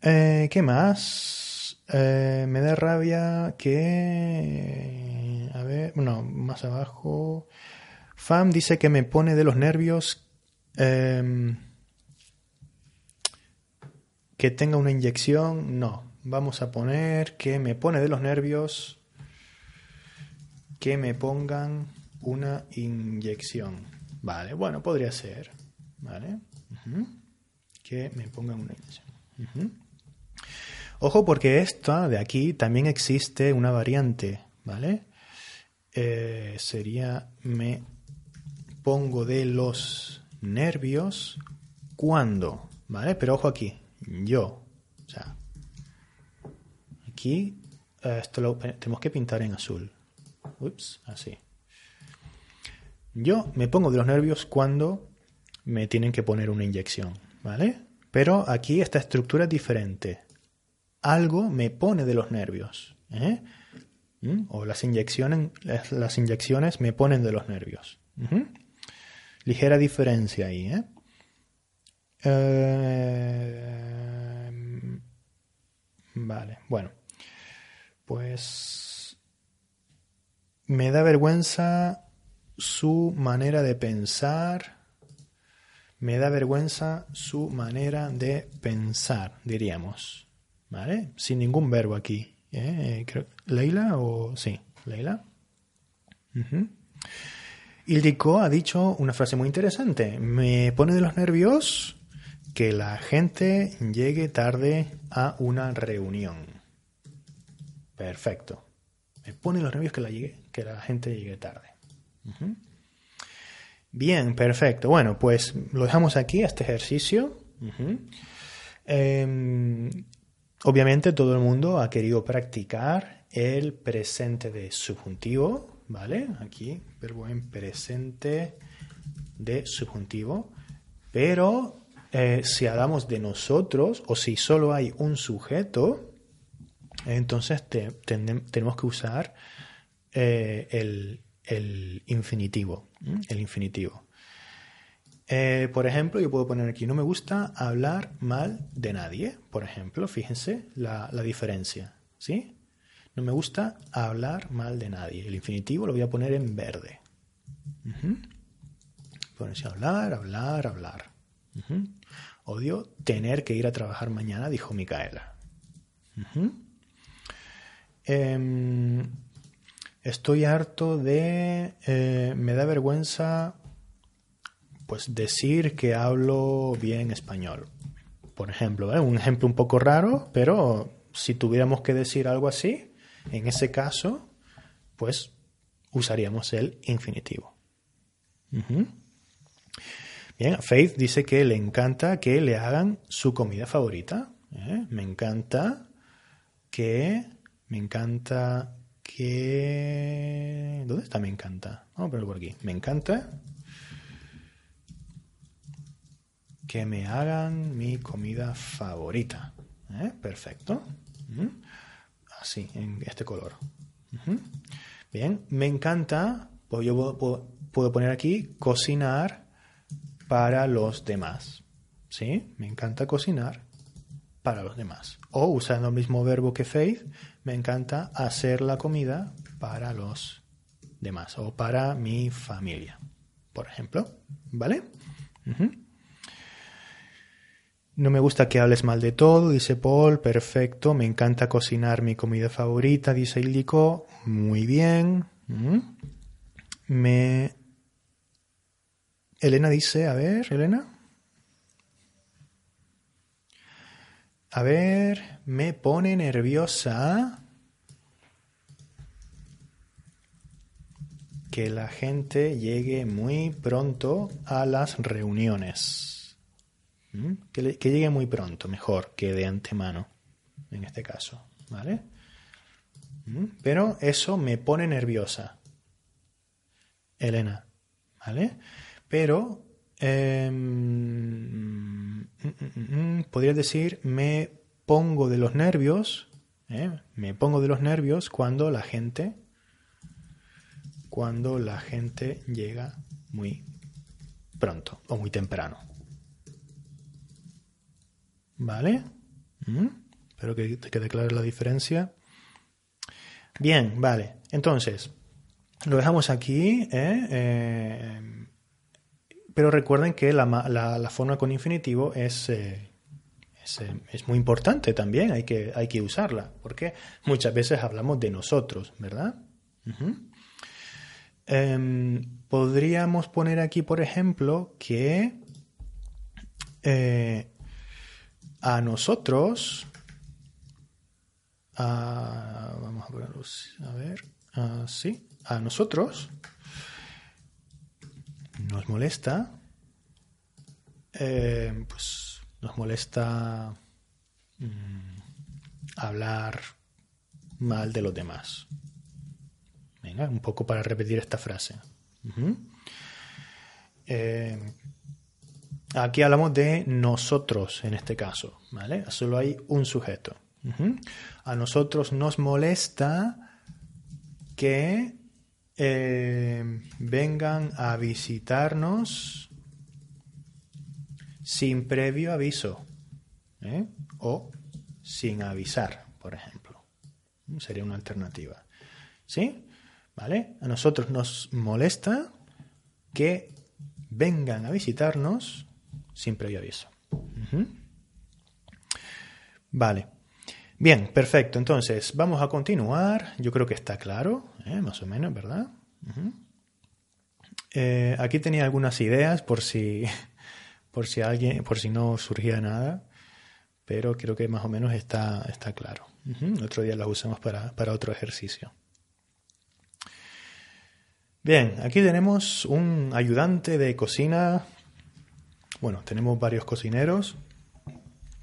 Eh, ¿Qué más? Eh, me da rabia que... A ver, bueno, más abajo. Fam dice que me pone de los nervios que tenga una inyección, no. Vamos a poner que me pone de los nervios que me pongan una inyección. Vale, bueno, podría ser. Vale. Que me pongan una inyección. Ojo porque esta de aquí también existe una variante, ¿vale? Eh, sería me pongo de los nervios cuando, ¿vale? Pero ojo aquí, yo, o sea, aquí eh, esto lo tenemos que pintar en azul. Ups, así. Yo me pongo de los nervios cuando me tienen que poner una inyección, ¿vale? Pero aquí esta estructura es diferente. Algo me pone de los nervios. ¿eh? ¿Mm? O las inyecciones, las inyecciones me ponen de los nervios. Ligera diferencia ahí. ¿eh? ¿Eh? vale, bueno. Pues me da vergüenza su manera de pensar. Me da vergüenza su manera de pensar, diríamos. ¿Vale? Sin ningún verbo aquí. ¿eh? ¿Leila o sí? ¿Leila? Ildiko ha dicho una frase muy interesante. Me pone de los nervios que la gente llegue tarde a una reunión. Perfecto. Me pone los nervios que la, gente llegue tarde. Bien, perfecto. Bueno, pues lo dejamos aquí, este ejercicio. Em, obviamente todo el mundo ha querido practicar el presente de subjuntivo, ¿vale? Aquí, verbo en presente de subjuntivo. Pero eh, si hablamos de nosotros o si solo hay un sujeto, entonces tenemos que usar eh, el, infinitivo. El infinitivo. Eh, por ejemplo, yo puedo poner aquí, no me gusta hablar mal de nadie. Por ejemplo, fíjense la, diferencia. ¿Sí? No me gusta hablar mal de nadie. El infinitivo lo voy a poner en verde. Ponerse hablar, hablar, hablar. Odio tener que ir a trabajar mañana, dijo Micaela. Em, estoy harto de... Eh, me da vergüenza pues decir que hablo bien español. Por ejemplo, ¿eh? un ejemplo un poco raro, pero si tuviéramos que decir algo así, en ese caso, pues usaríamos el infinitivo. Bien, Faith dice que le encanta que le hagan su comida favorita. ¿eh? Me encanta que me encanta que... ¿Dónde está me encanta? Vamos a ponerlo por aquí. Me encanta que me hagan mi comida favorita. ¿Eh? Perfecto. Así, en este color. Bien, me encanta, pues yo puedo, poner aquí cocinar para los demás. ¿Sí? Me encanta cocinar para los demás. O usando el mismo verbo que Faith, me encanta hacer la comida para los demás o para mi familia, por ejemplo. ¿Vale? No me gusta que hables mal de todo, dice Paul. Perfecto. Me encanta cocinar mi comida favorita, dice Ildiko. Muy bien. Me. Elena dice, a ver, Elena. A ver, me pone nerviosa que la gente llegue muy pronto a las reuniones. ¿Mm? Que, llegue muy pronto, mejor que de antemano, en este caso. ¿Vale? ¿Mm? Pero eso me pone nerviosa. Elena. ¿Vale? Pero Em, mm, mm, mm, podría decir, me pongo de los nervios, ¿eh? me pongo de los nervios cuando la gente, cuando la gente llega muy pronto o muy temprano. ¿Vale? Espero que te quede clara la diferencia. Bien, vale. Entonces, lo dejamos aquí. ¿eh? Eh, pero recuerden que la, forma con infinitivo es, eh, eh, es, muy importante también, hay que, hay que usarla, porque muchas veces hablamos de nosotros, ¿verdad? Em, podríamos poner aquí, por ejemplo, que eh, a nosotros vamos a ponerlo, a ver, así, a nosotros nos molesta, eh, pues nos molesta mm, hablar mal de los demás. Venga, un poco para repetir esta frase. Eh, aquí hablamos de nosotros en este caso, ¿vale? Solo hay un sujeto. A nosotros nos molesta que eh, vengan a visitarnos sin previo aviso ¿eh? o sin avisar, por ejemplo. Sería una alternativa. ¿Sí? ¿Vale? A nosotros nos molesta que vengan a visitarnos sin previo aviso. Vale. Bien, perfecto. Entonces, vamos a continuar. Yo creo que está claro, ¿eh? más o menos, ¿verdad? Eh, aquí tenía algunas ideas por si, (laughs) por si alguien, por si no surgía nada, pero creo que más o menos está, está claro. Otro día las usamos para, para otro ejercicio. Bien, aquí tenemos un ayudante de cocina. Bueno, tenemos varios cocineros.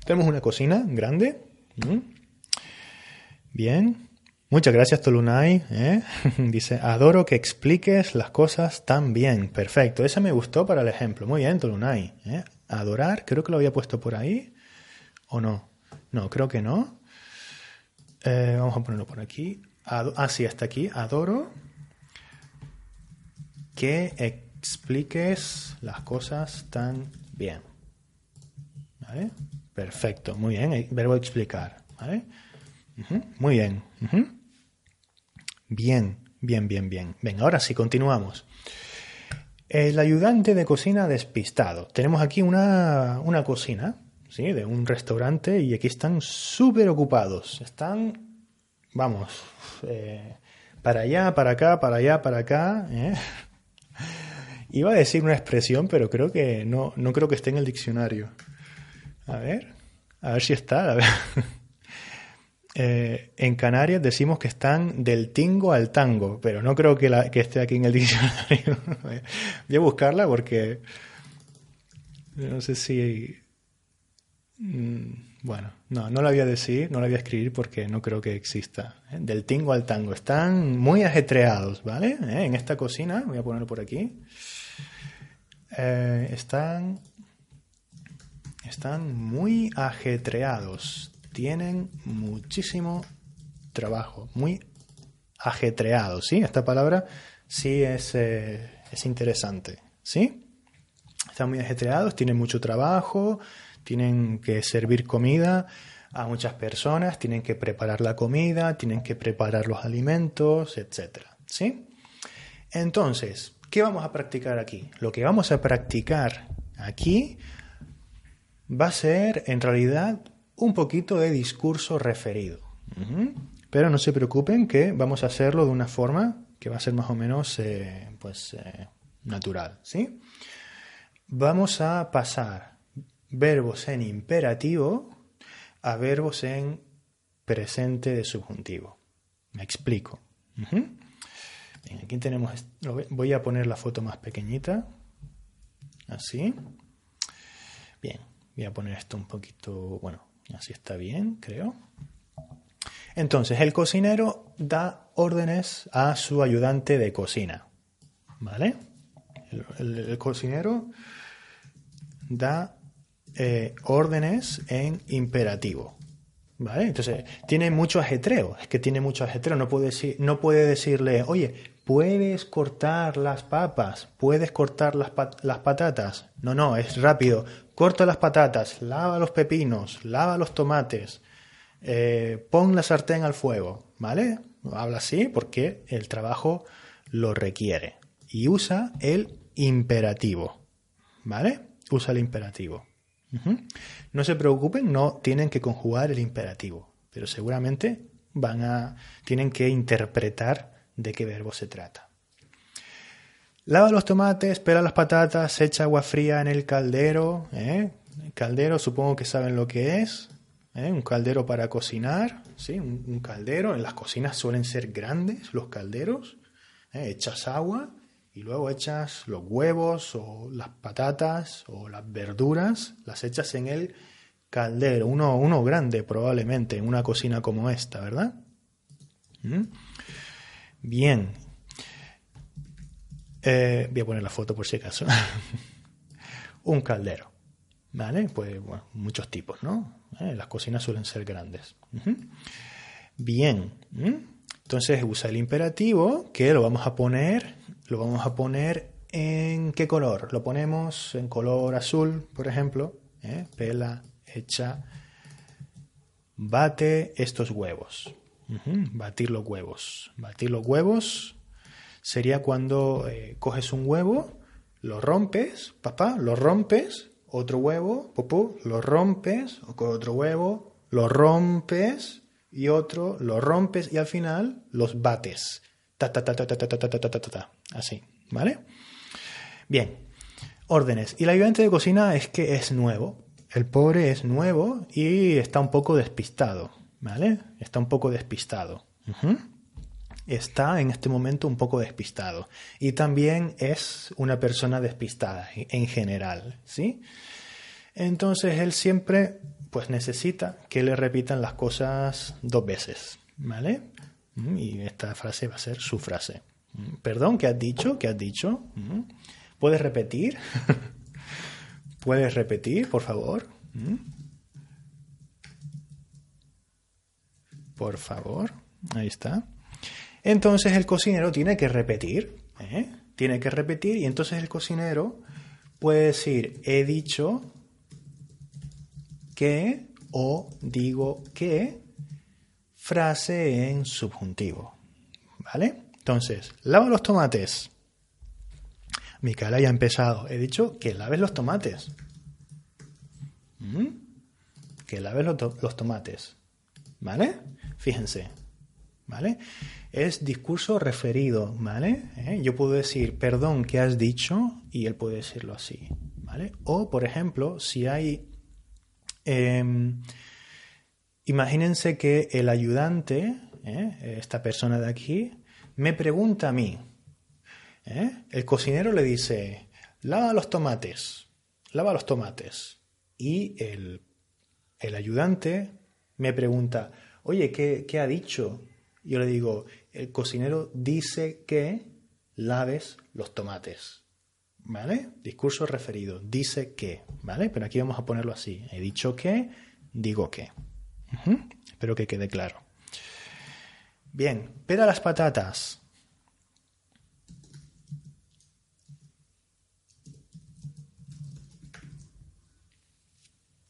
Tenemos una cocina grande. Bien. Muchas gracias, Tolunay. ¿eh? (laughs) Dice, adoro que expliques las cosas tan bien. Perfecto. Esa me gustó para el ejemplo. Muy bien, Tolunay. ¿eh? Adorar, creo que lo había puesto por ahí. ¿O no? No, creo que no. Eh, vamos a ponerlo por aquí. ah, sí, hasta aquí. Adoro que expliques las cosas tan bien. ¿Vale? Perfecto, muy bien. verbo explicar. ¿Vale? Muy bien. Bien, bien, bien, bien. Venga, ahora sí, continuamos. El ayudante de cocina despistado. Tenemos aquí una, una cocina, ¿sí? De un restaurante y aquí están súper ocupados. Están, vamos, eh, para allá, para acá, para allá, para acá. ¿eh? (laughs) Iba a decir una expresión, pero creo que no, no creo que esté en el diccionario. A ver, a ver si está. (laughs) Eh, en Canarias decimos que están del tingo al tango, pero no creo que, esté aquí en el (laughs) diccionario. Voy a buscarla porque no sé si... Mm, bueno, no, no la voy a decir, no la voy a escribir porque no creo que exista. ¿eh? Del tingo al tango. Están muy ajetreados, ¿vale? ¿Eh? En esta cocina, voy a ponerlo por aquí. Están, están muy ajetreados, tienen muchísimo trabajo, muy ajetreados, ¿sí? Esta palabra sí es, eh, es interesante, ¿sí? Están muy ajetreados, tienen mucho trabajo, tienen que servir comida a muchas personas, tienen que preparar la comida, tienen que preparar los alimentos, etcétera, ¿sí? Entonces, ¿Qué vamos a practicar aquí? Lo que vamos a practicar aquí va a ser en realidad un poquito de discurso referido. Pero no se preocupen que vamos a hacerlo de una forma que va a ser más o menos eh, pues, eh, natural. ¿sí? Vamos a pasar verbos en imperativo a verbos en presente de subjuntivo. Me explico aquí tenemos, voy a poner la foto más pequeñita, así. Bien, voy a poner esto un poquito, bueno, así está bien, creo. Entonces, el cocinero da órdenes a su ayudante de cocina, ¿vale? El, cocinero da eh, órdenes en imperativo. ¿Vale? Entonces, tiene mucho ajetreo, es que tiene mucho ajetreo, no puede, decir, no puede decirle, oye, puedes cortar las papas, puedes cortar las, patatas. No, no, es rápido. Corta las patatas, lava los pepinos, lava los tomates, eh, pon la sartén al fuego, ¿vale? Habla así porque el trabajo lo requiere. Y usa el imperativo, ¿vale? Usa el imperativo. No se preocupen, no tienen que conjugar el imperativo, pero seguramente van a, tienen que interpretar de qué verbo se trata. Lava los tomates, pela las patatas, echa agua fría en el caldero. ¿eh? Caldero supongo que saben lo que es. ¿eh? un caldero para cocinar, ¿sí? Un, caldero. En las cocinas suelen ser grandes los calderos. ¿eh? Echas agua y luego echas los huevos o las patatas o las verduras, las echas en el caldero, uno, uno grande probablemente, en una cocina como esta, ¿verdad? ¿Mm? Bien. Eh, voy a poner la foto por si acaso. (laughs) un caldero. ¿Vale? Pues bueno, muchos tipos, ¿no? Eh, las cocinas suelen ser grandes. Bien. Entonces usa el imperativo que lo vamos a poner, lo vamos a poner en qué color? Lo ponemos en color azul, por ejemplo. ¿eh? Pela, echa, bate estos huevos. Batir los huevos. Batir los huevos sería cuando eh, coges un huevo, lo rompes, papá, lo rompes, otro huevo, popó, lo rompes, o otro huevo, lo rompes y otro, lo rompes y al final los bates. Ta, ta, ta, ta, ta, ta, ta, ta, ta, ta, ta, Así, ¿vale? Bien, órdenes. Y la ayudante de cocina es que es nuevo. El pobre es nuevo y está un poco despistado, ¿vale? Está un poco despistado. Está en este momento un poco despistado. Y también es una persona despistada en general, ¿sí? Entonces él siempre pues necesita que le repitan las cosas dos veces, ¿vale? Y esta frase va a ser su frase. Perdón, ¿qué has dicho? ¿Qué has dicho? ¿Puedes repetir? (laughs) ¿Puedes repetir, por favor? Por favor. Ahí está. Entonces el cocinero tiene que repetir. ¿eh? Tiene que repetir y entonces el cocinero puede decir, he dicho que o digo que frase en subjuntivo. ¿Vale? Entonces, lava los tomates. Micaela ya ha empezado. He dicho que laves los tomates. ¿Mm? Que laves los, tomates. ¿Vale? Fíjense. ¿Vale? Es discurso referido, ¿vale? ¿Eh? Yo puedo decir, perdón, ¿qué has dicho? Y él puede decirlo así, ¿vale? O, por ejemplo, si hay Em, imagínense que el ayudante, ¿eh? esta persona de aquí, me pregunta a mí. ¿eh? El cocinero le dice, lava los tomates, lava los tomates. Y el, ayudante me pregunta, oye, ¿qué, ¿qué ha dicho? Yo le digo, el cocinero dice que laves los tomates. ¿vale? Discurso referido, dice que, ¿vale? Pero aquí vamos a ponerlo así. He dicho que, digo que. Espero que quede claro. Bien, pera las patatas.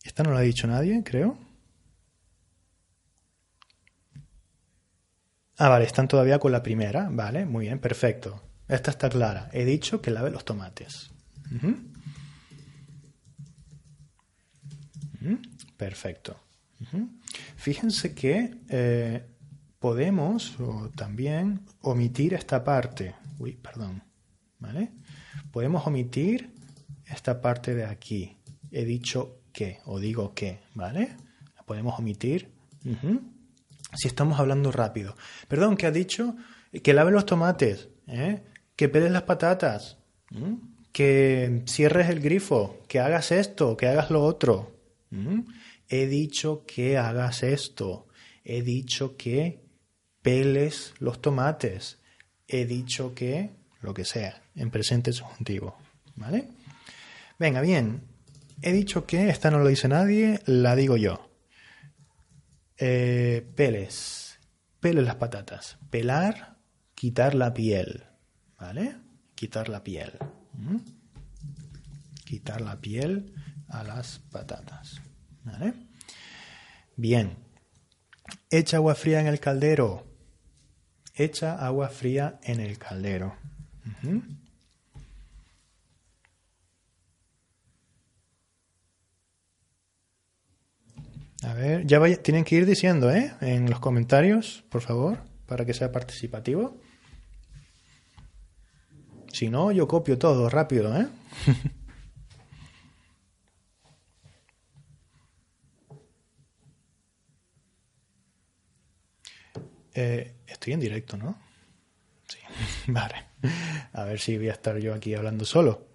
Esta no la ha dicho nadie, creo. Ah, vale, están todavía con la primera. Vale, muy bien, perfecto. Esta está clara. He dicho que lave los tomates. Perfecto. Fíjense que eh, podemos también omitir esta parte. Uy, perdón. ¿Vale? Podemos omitir esta parte de aquí. He dicho que o digo que, ¿vale? La podemos omitir. Si estamos hablando rápido. Perdón, ¿qué ha dicho? Que lave los tomates. ¿eh? que peles las patatas, que cierres el grifo, que hagas esto, que hagas lo otro. He dicho que hagas esto, he dicho que peles los tomates, he dicho que lo que sea, en presente subjuntivo. ¿Vale? Venga, bien. He dicho que, esta no lo dice nadie, la digo yo. Eh, peles. Peles las patatas. Pelar, quitar la piel. ¿Vale? Quitar la piel. ¿Mm? Quitar la piel a las patatas. ¿Vale? Bien. Echa agua fría en el caldero. Echa agua fría en el caldero. A ver, ya tienen que ir diciendo, ¿eh? En los comentarios, por favor, para que sea participativo. Si no, yo copio todo rápido, ¿eh? (laughs) Eh, estoy en directo, ¿no? Sí, (laughs) vale. A ver si voy a estar yo aquí hablando solo.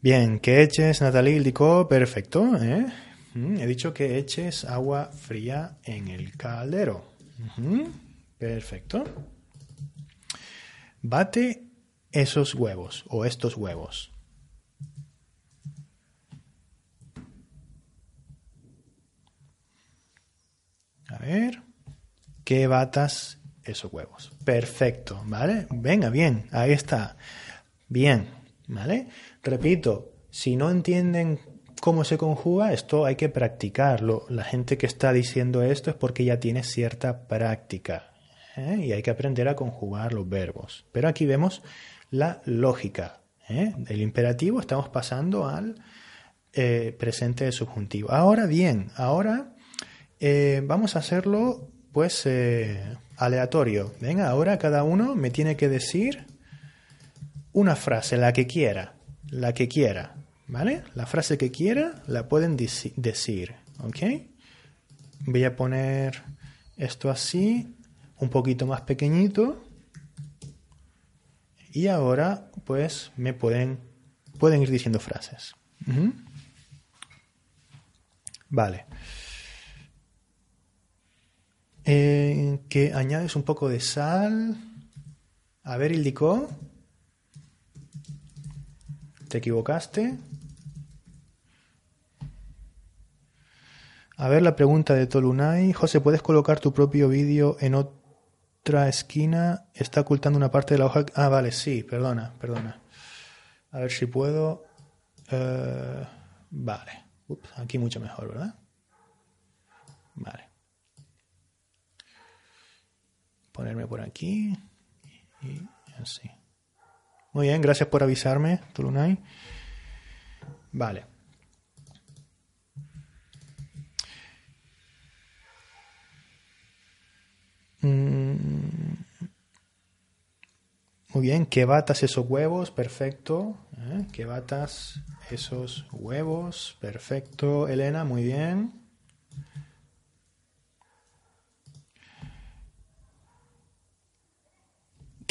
Bien, que eches, Natalie indicó, perfecto. ¿eh? He dicho que eches agua fría en el caldero. Perfecto. Bate esos huevos o estos huevos. A ver. ¿Qué batas esos huevos? Perfecto, ¿vale? Venga, bien, ahí está. Bien, ¿vale? Repito, si no entienden cómo se conjuga, esto hay que practicarlo. La gente que está diciendo esto es porque ya tiene cierta práctica ¿eh? y hay que aprender a conjugar los verbos. Pero aquí vemos la lógica. ¿eh? Del imperativo estamos pasando al eh, presente de subjuntivo. Ahora bien, ahora vamos a hacerlo pues aleatorio. Venga, ahora cada uno me tiene que decir una frase, la que quiera la que quiera, ¿vale? La frase que quiera la pueden decir, ¿ok? Voy a poner esto así, un poquito más pequeñito. Y ahora, pues, me pueden, pueden ir diciendo frases. Vale. Eh, que añades un poco de sal. A ver, indicó. Te equivocaste. A ver la pregunta de Tolunay. José, ¿puedes colocar tu propio vídeo en otra esquina? Está ocultando una parte de la hoja. Ah, vale, sí, perdona, perdona. A ver si puedo. Eh, vale. aquí mucho mejor, ¿verdad? Vale. Ponerme por aquí y así. Muy bien, gracias por avisarme, Tulunay. Vale. Muy bien, que batas esos huevos, perfecto. ¿eh? Que batas esos huevos, perfecto. Elena, muy bien.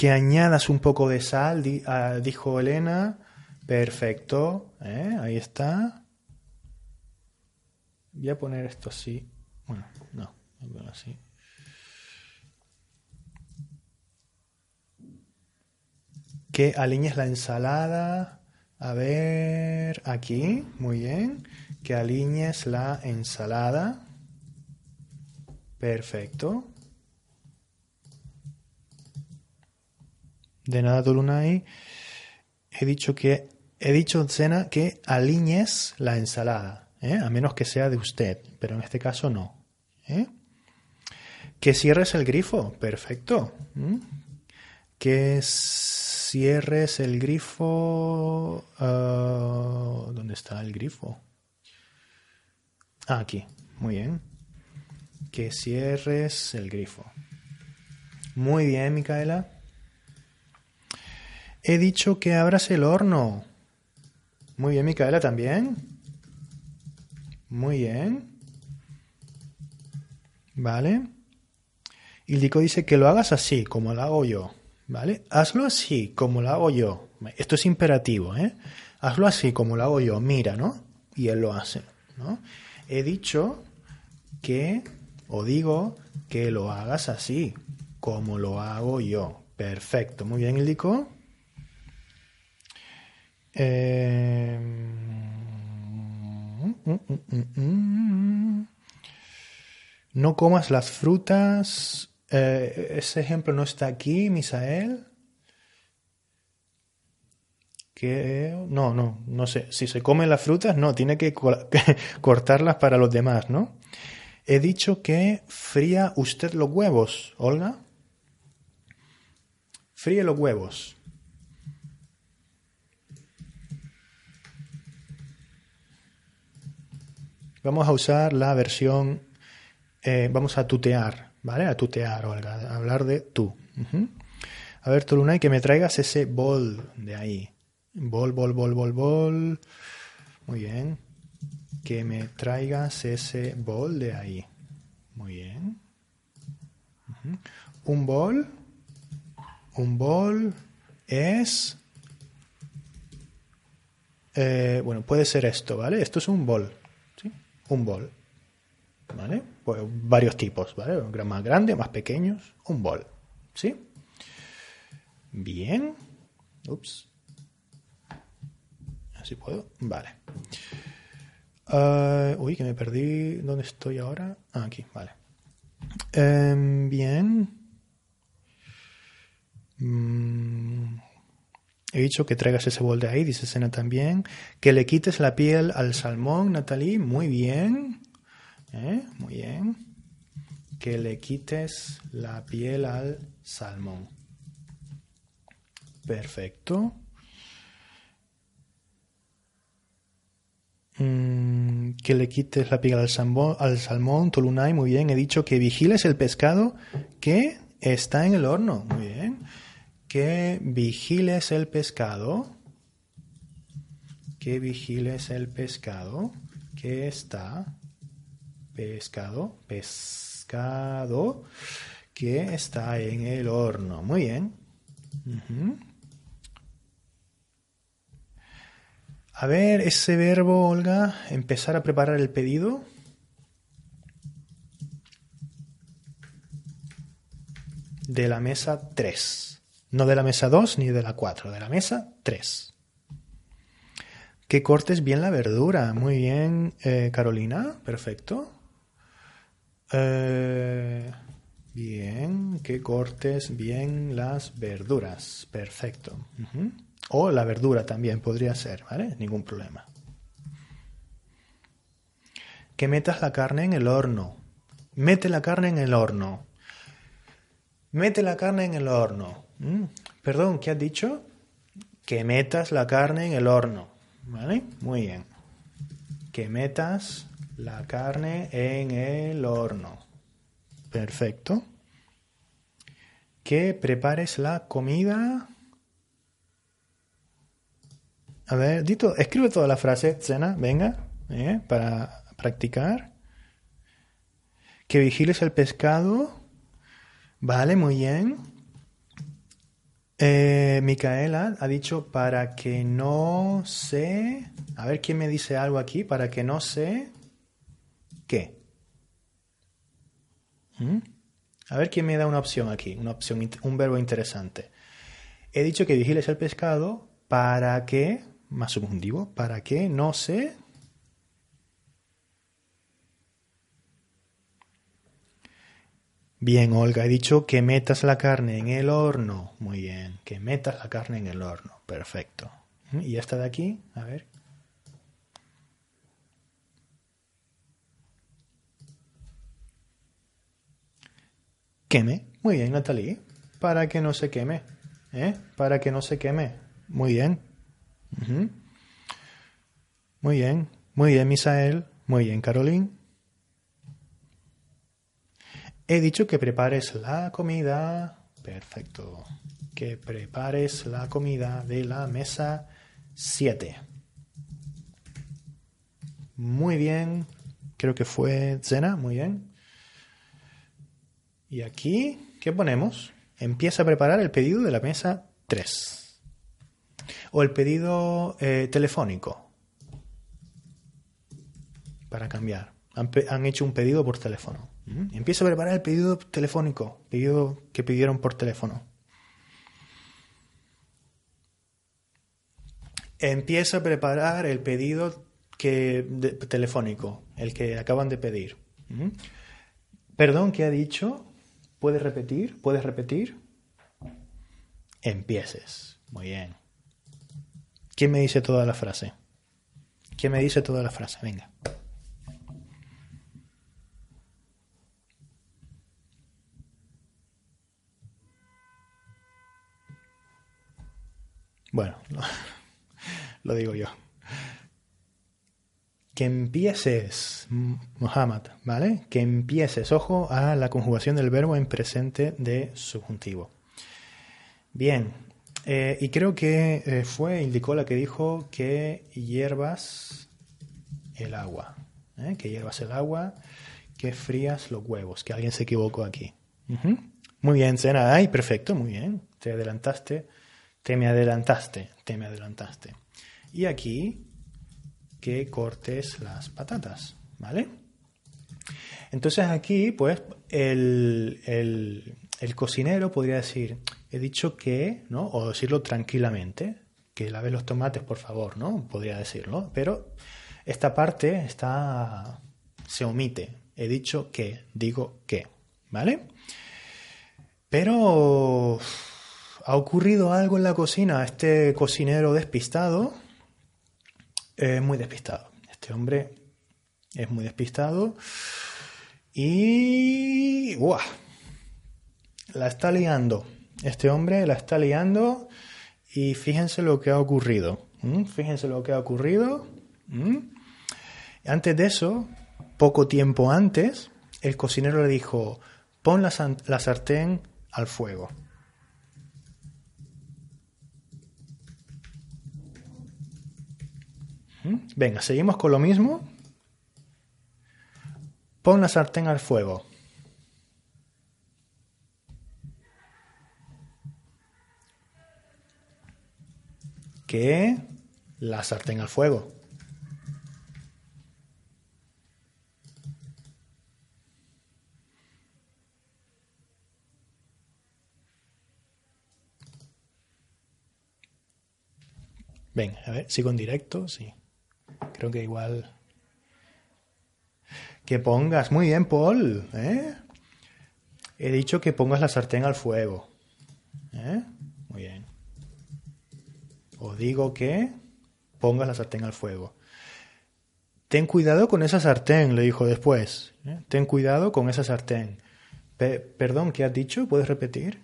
que añadas un poco de sal, ah, dijo Elena. Perfecto, ¿eh? ahí está. Voy a poner esto así. Bueno, no, así. Que alinees la ensalada. A ver, aquí, muy bien. Que alinees la ensalada. Perfecto. de nada Dolunay, he dicho que he dicho Sena que alinees la ensalada, ¿eh? a menos que sea de usted, pero en este caso no. ¿eh? Que cierres el grifo, perfecto. Que cierres el grifo. Ah, ¿Dónde está el grifo? Ah, aquí, muy bien. Que cierres el grifo. Muy bien, Micaela. He dicho que abras el horno. Muy bien, Micaela, también. Muy bien. ¿Vale? Ildico dice que lo hagas así, como lo hago yo. ¿Vale? Hazlo así, como lo hago yo. Esto es imperativo, ¿eh? Hazlo así, como lo hago yo. Mira, ¿no? Y él lo hace, ¿no? He dicho que, o digo, que lo hagas así, como lo hago yo. Perfecto. Muy bien, Ildico. Eh, no comas las frutas. Eh, ese ejemplo no está aquí, Misael. Que no, no, no sé. Si se comen las frutas, no, tiene (laughs) que cortarlas para los demás, ¿no? He dicho que fría usted los huevos, Olga. Fríe los huevos. Vamos a usar la versión, eh, vamos a tutear, ¿vale? A tutear, Olga, hablar de tú. A ver, Tolunay, que me traigas ese bol de ahí. Bol, bol, bol, bol, bol. Muy bien. Que me traigas ese bol de ahí. Muy bien. Un bol. Un bol es... eh, bueno, puede ser esto, ¿vale? Esto es un bol. ¿sí? Un bol. ¿Vale? Pues varios tipos, ¿vale? Más grandes, más pequeños. Un bol. ¿Sí? Bien. Ups. Así puedo. Vale. Ah, uy, que me perdí. ¿Dónde estoy ahora? Ah, aquí, vale. Em, bien. Mm, he dicho que traigas ese bol de ahí, dice Sena también. Que le quites la piel al salmón, Natalie. Muy bien. ¿Eh? Muy bien. Que le quites la piel al salmón. Perfecto. Mm, que le quites la piel al, salmón, al salmón, Tolunay, muy bien. He dicho que vigiles el pescado que está en el horno. Muy bien. Que vigiles el pescado. Que vigiles el pescado que está. Pescado. Pescado que está en el horno. Muy bien. A ver, ese verbo, Olga, empezar a preparar el pedido. De la mesa 3. No de la mesa 2 ni de la 4, de la mesa 3. Que cortes bien la verdura. Muy bien, eh, Carolina. Perfecto. Eh, bien, que cortes bien las verduras. Perfecto. O la verdura también podría ser, ¿vale? Ningún problema. Que metas la carne en el horno. Mete la carne en el horno. Mete la carne en el horno. Mm, Perdón, ¿qué has dicho? Que metas la carne en el horno. ¿Vale? Muy bien. Que metas la carne en el horno. Perfecto. Que prepares la comida. A ver, Dito, escribe toda la frase, Zena, venga, eh, para practicar. Que vigiles el pescado. Vale, muy bien. Eh, Micaela ha dicho para que no se... A ver quién me dice algo aquí. Para que no se... ¿Qué? ¿Mm? A ver quién me da una opción aquí. Una opción, un verbo interesante. He dicho que vigiles el pescado para que... Más subjuntivo. Para que no se... Bien, Olga, he dicho que metas la carne en el horno. Muy bien, que metas la carne en el horno. Perfecto. ¿Mm? ¿Y esta de aquí? A ver. Queme. Muy bien, Natalie. Para que no se queme. ¿Eh? Para que no se queme. Muy bien. Muy bien. Muy bien, Misael. Muy bien, Caroline. He dicho que prepares la comida. Perfecto. Que prepares la comida de la mesa 7. Muy bien. Creo que fue Zena. Muy bien. Y aquí, ¿qué ponemos? Empieza a preparar el pedido de la mesa 3. O el pedido eh, telefónico. Para cambiar. Han, hecho un pedido por teléfono. ¿Mm? Empieza a preparar el pedido telefónico. Pedido que pidieron por teléfono. Empieza a preparar el pedido que, telefónico. El que acaban de pedir. ¿Mm? Perdón, ¿qué ha dicho? ¿Puedes repetir? ¿Puedes repetir? Empieces. Muy bien. ¿Quién me dice toda la frase? ¿Quién me dice toda la frase? Venga. Bueno, (laughs) lo, digo yo. Que empieces, Muhammad, ¿vale? Que empieces. Ojo a la conjugación del verbo en presente de subjuntivo. Bien. eh, y creo que eh, fue, indicó la que dijo que hierbas el agua. ¿eh? Que hierbas el agua, que frías los huevos. Que alguien se equivocó aquí. Muy bien, Sena. Ay, perfecto, muy bien. Te adelantaste, te me adelantaste, te me adelantaste. Y aquí que cortes las patatas, ¿vale? Entonces aquí, pues, el, el, cocinero podría decir, he dicho que, ¿no? O decirlo tranquilamente, que lave los tomates, por favor, ¿no? Podría decirlo, pero esta parte está, se omite. He dicho que, digo que, ¿vale? Pero ha ocurrido algo en la cocina. Este cocinero despistado es muy despistado. Este hombre es muy despistado y... ¡Uah! La está liando. Este hombre la está liando y fíjense lo que ha ocurrido. Fíjense lo que ha ocurrido. Antes de eso, poco tiempo antes, el cocinero le dijo, pon la sartén al fuego. Venga, seguimos con lo mismo. Pon la sartén al fuego. ¿Qué? La sartén al fuego. Venga, a ver, sigo en directo, sí. Creo que igual. Que pongas. Muy bien, Paul. ¿eh? He dicho que pongas la sartén al fuego. ¿eh? Muy bien. Os digo que pongas la sartén al fuego. Ten cuidado con esa sartén, le dijo después. ¿eh? Ten cuidado con esa sartén. perdón, ¿qué has dicho? ¿Puedes repetir?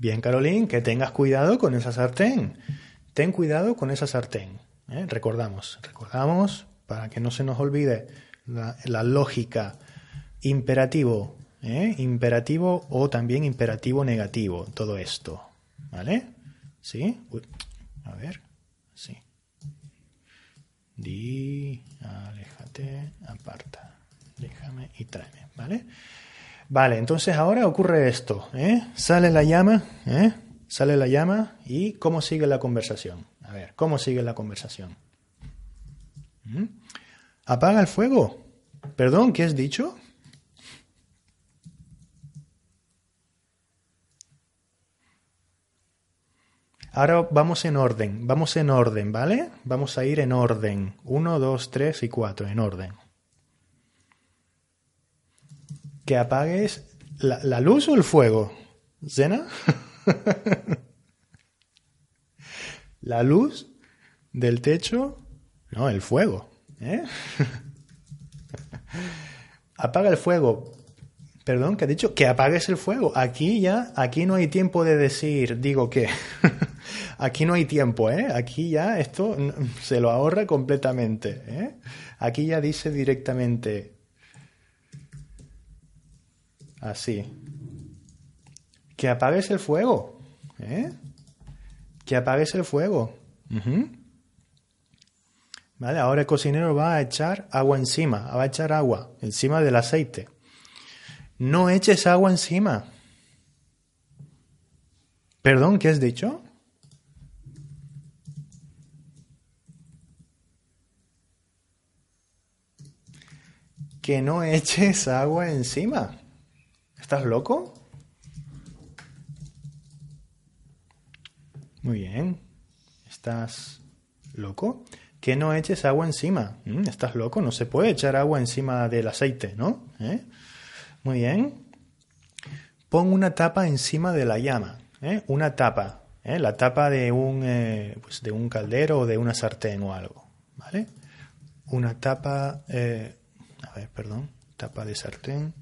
Bien, Carolín, que tengas cuidado con esa sartén. Ten cuidado con esa sartén. ¿eh? Recordamos, recordamos para que no se nos olvide la, lógica imperativo, ¿eh? imperativo o también imperativo negativo, todo esto. ¿Vale? ¿Sí? a ver, sí. Di, aléjate, aparta, déjame y tráeme, ¿vale? Vale, entonces ahora ocurre esto. ¿eh? Sale la llama, ¿eh? sale la llama y ¿cómo sigue la conversación? A ver, ¿cómo sigue la conversación? ¿Mm? ¿Apaga el fuego? Perdón, ¿qué has dicho? Ahora vamos en orden, vamos en orden, ¿vale? Vamos a ir en orden. Uno, dos, tres y cuatro, en orden que apagues la, luz o el fuego. ¿Zena? (laughs) la luz del techo, no, el fuego. ¿eh? (laughs) Apaga el fuego. Perdón, que ha dicho que apagues el fuego. Aquí ya, aquí no hay tiempo de decir, digo que. (laughs) aquí no hay tiempo, ¿eh? Aquí ya esto se lo ahorra completamente. ¿eh? Aquí ya dice directamente, Así. Que apagues el fuego. ¿eh? Que apagues el fuego. Vale, ahora el cocinero va a echar agua encima, va a echar agua encima del aceite. No eches agua encima. Perdón, ¿qué has dicho? Que no eches agua encima. ¿Estás loco? Muy bien. ¿Estás loco? Que no eches agua encima. Mm, ¿Estás loco? No se puede echar agua encima del aceite, ¿no? ¿Eh? Muy bien. Pon una tapa encima de la llama. ¿eh? Una tapa. ¿eh? La tapa de un, pues de un caldero o de una sartén o algo. ¿Vale? Una tapa. a ver, perdón. Tapa de sartén.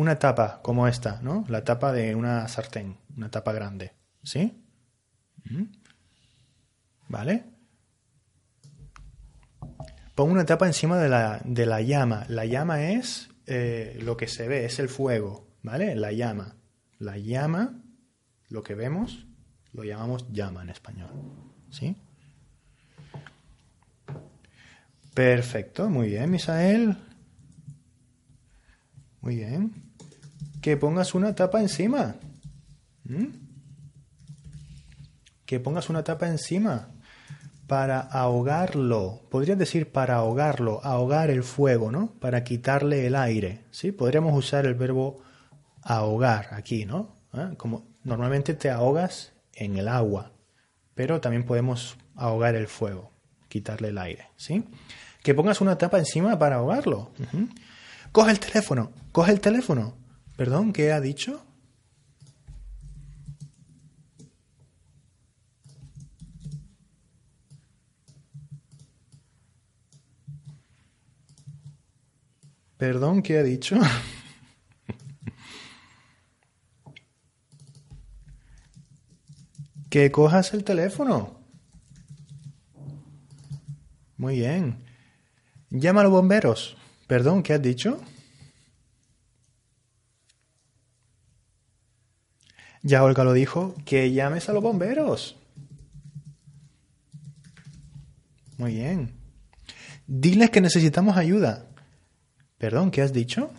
Una tapa como esta, ¿no? La tapa de una sartén, una tapa grande, ¿sí? ¿Mm? ¿Vale? Pon una tapa encima de la, de la llama. La llama es eh, lo que se ve, es el fuego, ¿vale? La llama. La llama, lo que vemos, lo llamamos llama en español. ¿Sí? Perfecto, muy bien, Misael. Muy bien. Que pongas una tapa encima. ¿Mm? Que pongas una tapa encima para ahogarlo. Podrías decir para ahogarlo, ahogar el fuego, ¿no? Para quitarle el aire. ¿Sí? Podríamos usar el verbo ahogar aquí, ¿no? ¿Eh? Como normalmente te ahogas en el agua, pero también podemos ahogar el fuego, quitarle el aire, ¿sí? Que pongas una tapa encima para ahogarlo. Coge el teléfono, coge el teléfono. Perdón, ¿qué ha dicho? Perdón, ¿qué ha dicho? (laughs) que cojas el teléfono. Muy bien. Llama a los bomberos. Perdón, ¿qué has dicho? Ya Olga lo dijo, que llames a los bomberos. Muy bien. Diles que necesitamos ayuda. Perdón, ¿qué has dicho?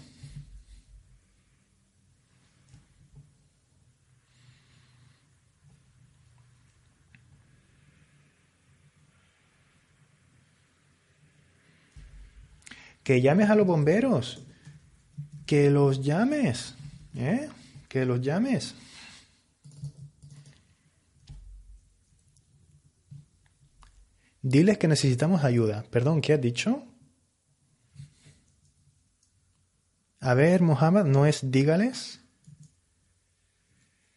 que llames a los bomberos, que los llames, ¿eh? que los llames. Diles que necesitamos ayuda. Perdón, ¿qué has dicho? A ver, Muhammad, no es dígales.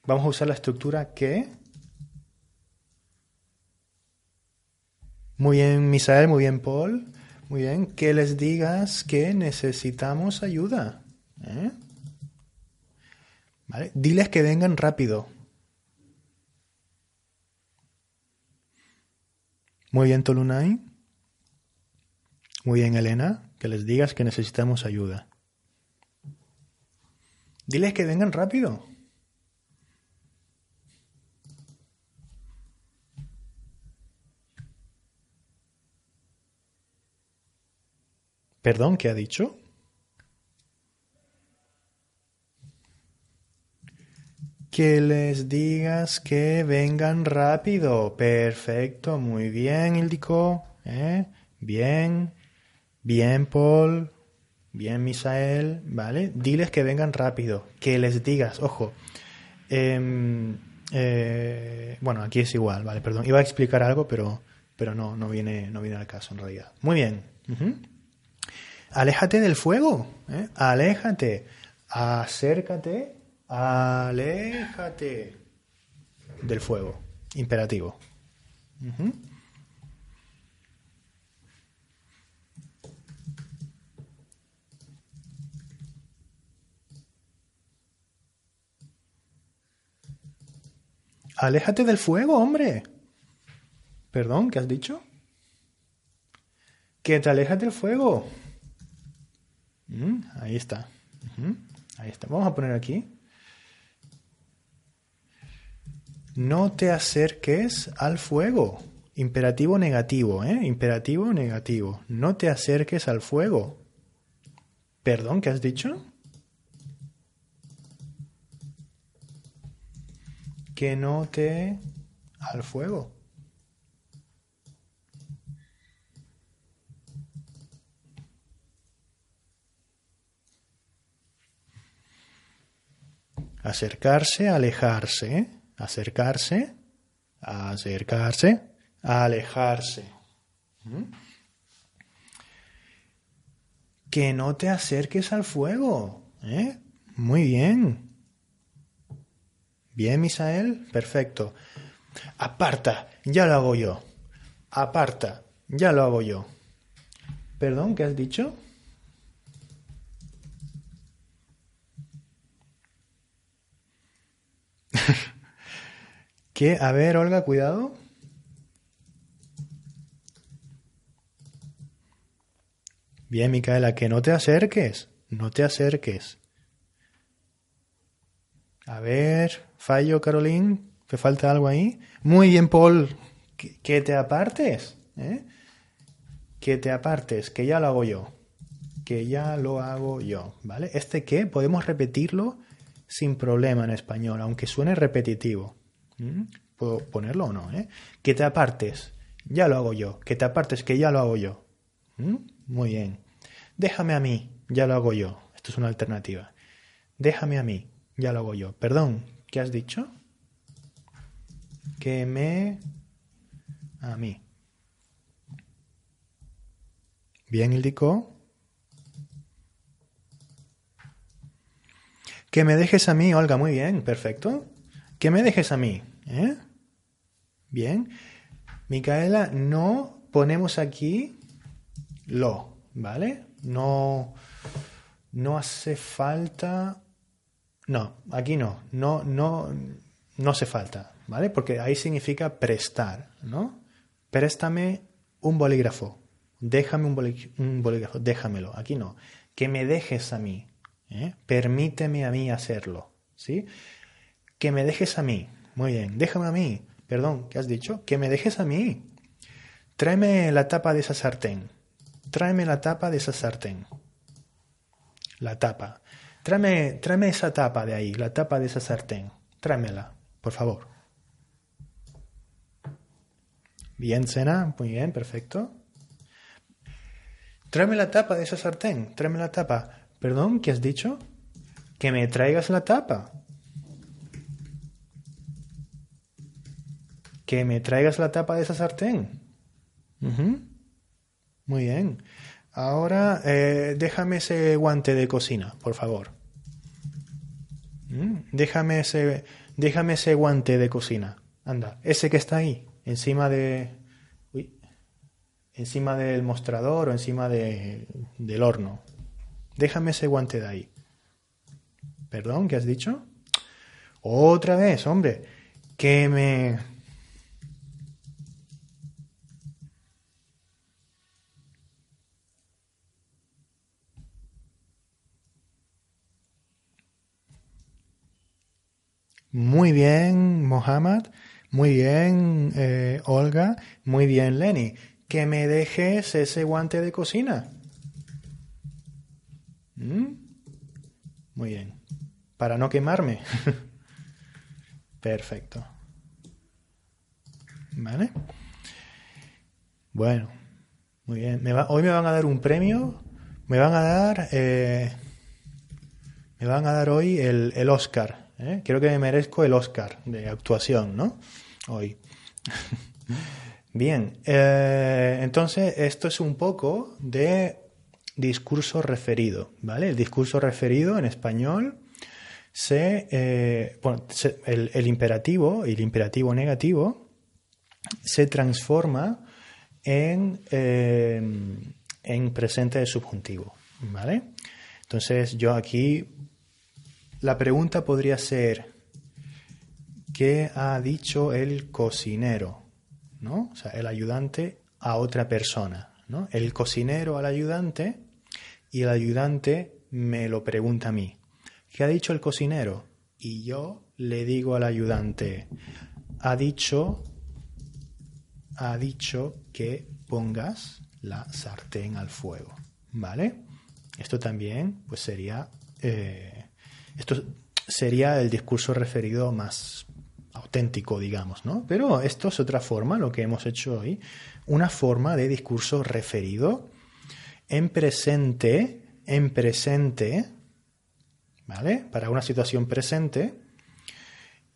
Vamos a usar la estructura que. Muy bien, Misael, muy bien, Paul. Muy bien, que les digas que necesitamos ayuda. ¿eh? ¿Vale? Diles que vengan rápido. Muy bien, Tolunay. Muy bien, Elena, que les digas que necesitamos ayuda. Diles que vengan rápido. ¿Perdón, qué ha dicho? Que les digas que vengan rápido. Perfecto, muy bien, Ildico. ¿Eh? Bien, bien, Paul. Bien, Misael. ¿Vale? Diles que vengan rápido. Que les digas, ojo. Em, eh, bueno, aquí es igual, ¿vale? Perdón. Iba a explicar algo, pero, pero no, no, viene, no viene al caso en realidad. Muy bien. Aléjate del fuego, ¿eh? aléjate, acércate, aléjate del fuego. Imperativo. Aléjate del fuego, hombre. Perdón, ¿qué has dicho? Que te alejas del fuego. Mm, ahí está. Ahí está. Vamos a poner aquí. No te acerques al fuego. Imperativo negativo, ¿eh? Imperativo negativo. No te acerques al fuego. ¿Perdón? ¿Qué has dicho? Que no te al fuego. Acercarse, alejarse. Acercarse, acercarse, alejarse. ¿Mm? Que no te acerques al fuego. ¿eh? Muy bien. Bien, Misael. Perfecto. Aparta, ya lo hago yo. Aparta, ya lo hago yo. Perdón, ¿qué has dicho? (laughs) ¿Qué? A ver, Olga, cuidado. Bien, Micaela, que no te acerques. no te acerques. A ver, fallo, Caroline, ¿te falta algo ahí? Muy bien, Paul, que, te apartes, ¿eh? que te apartes, que ya lo hago yo, que ya lo hago yo, ¿vale? Este que podemos repetirlo sin problema en español, aunque suene repetitivo. ¿Puedo ponerlo o no? Eh? Que te apartes, ya lo hago yo, que te apartes, que ya lo hago yo. Muy bien. Déjame a mí, ya lo hago yo. Esto es una alternativa. Déjame a mí, ya lo hago yo. Perdón, ¿qué has dicho? Que me... a mí. Bien, indicó. Que me dejes a mí, Olga, muy bien, perfecto. Que me dejes a mí. ¿eh? Bien. Micaela, no ponemos aquí lo, ¿vale? No, no hace falta. No, aquí no. No, no, no hace falta, ¿vale? Porque ahí significa prestar, ¿no? Préstame un bolígrafo. Déjame un, bolígrafo. Déjamelo. Aquí no. Que me dejes a mí. ¿eh? Permíteme a mí hacerlo. ¿Sí? Que me dejes a mí. Muy bien. Déjame a mí. Perdón, ¿qué has dicho? Que me dejes a mí. Tráeme la tapa de esa sartén tráeme la tapa de esa sartén. La tapa. Tráeme, tráeme esa tapa de ahí, la tapa de esa sartén. Tráemela, por favor. Bien, Sena, muy bien, perfecto. Tráeme la tapa de esa sartén, tráeme la tapa. Perdón, ¿qué has dicho? Que me traigas la tapa. Que me traigas la tapa de esa sartén. Muy bien. Ahora eh, déjame ese guante de cocina, por favor. Mm, déjame ese, déjame ese guante de cocina. Anda, ese que está ahí, encima de, uy, encima del mostrador o encima de, del horno. Déjame ese guante de ahí. Perdón, ¿qué has dicho? Otra vez, hombre, que me Muy bien, Mohamed. Muy bien, eh, Olga. Muy bien, Lenny. Que me dejes ese guante de cocina. ¿Mm? Muy bien. Para no quemarme. (laughs) Perfecto. ¿Vale? Bueno, muy bien. hoy me van a dar un premio. Me van a dar. Eh, me van a dar hoy el, el Oscar ¿eh? Creo que me merezco el Oscar de actuación, ¿no? Hoy. (laughs) Bien, eh, entonces esto es un poco de discurso referido, ¿vale? El discurso referido en español se, eh, bueno, el, imperativo y el imperativo negativo se transforma en, en presente de subjuntivo, ¿vale? Entonces yo aquí la pregunta podría ser, ¿qué ha dicho el cocinero? ¿No? O sea, el ayudante a otra persona. ¿no? El cocinero al ayudante y el ayudante me lo pregunta a mí. ¿Qué ha dicho el cocinero? Y yo le digo al ayudante, ha dicho, ha dicho que pongas la sartén al fuego. ¿Vale? Esto también pues sería eh, esto sería el discurso referido más auténtico, digamos, ¿no? Pero esto es otra forma, lo que hemos hecho hoy, una forma de discurso referido en presente, en presente, ¿vale? Para una situación presente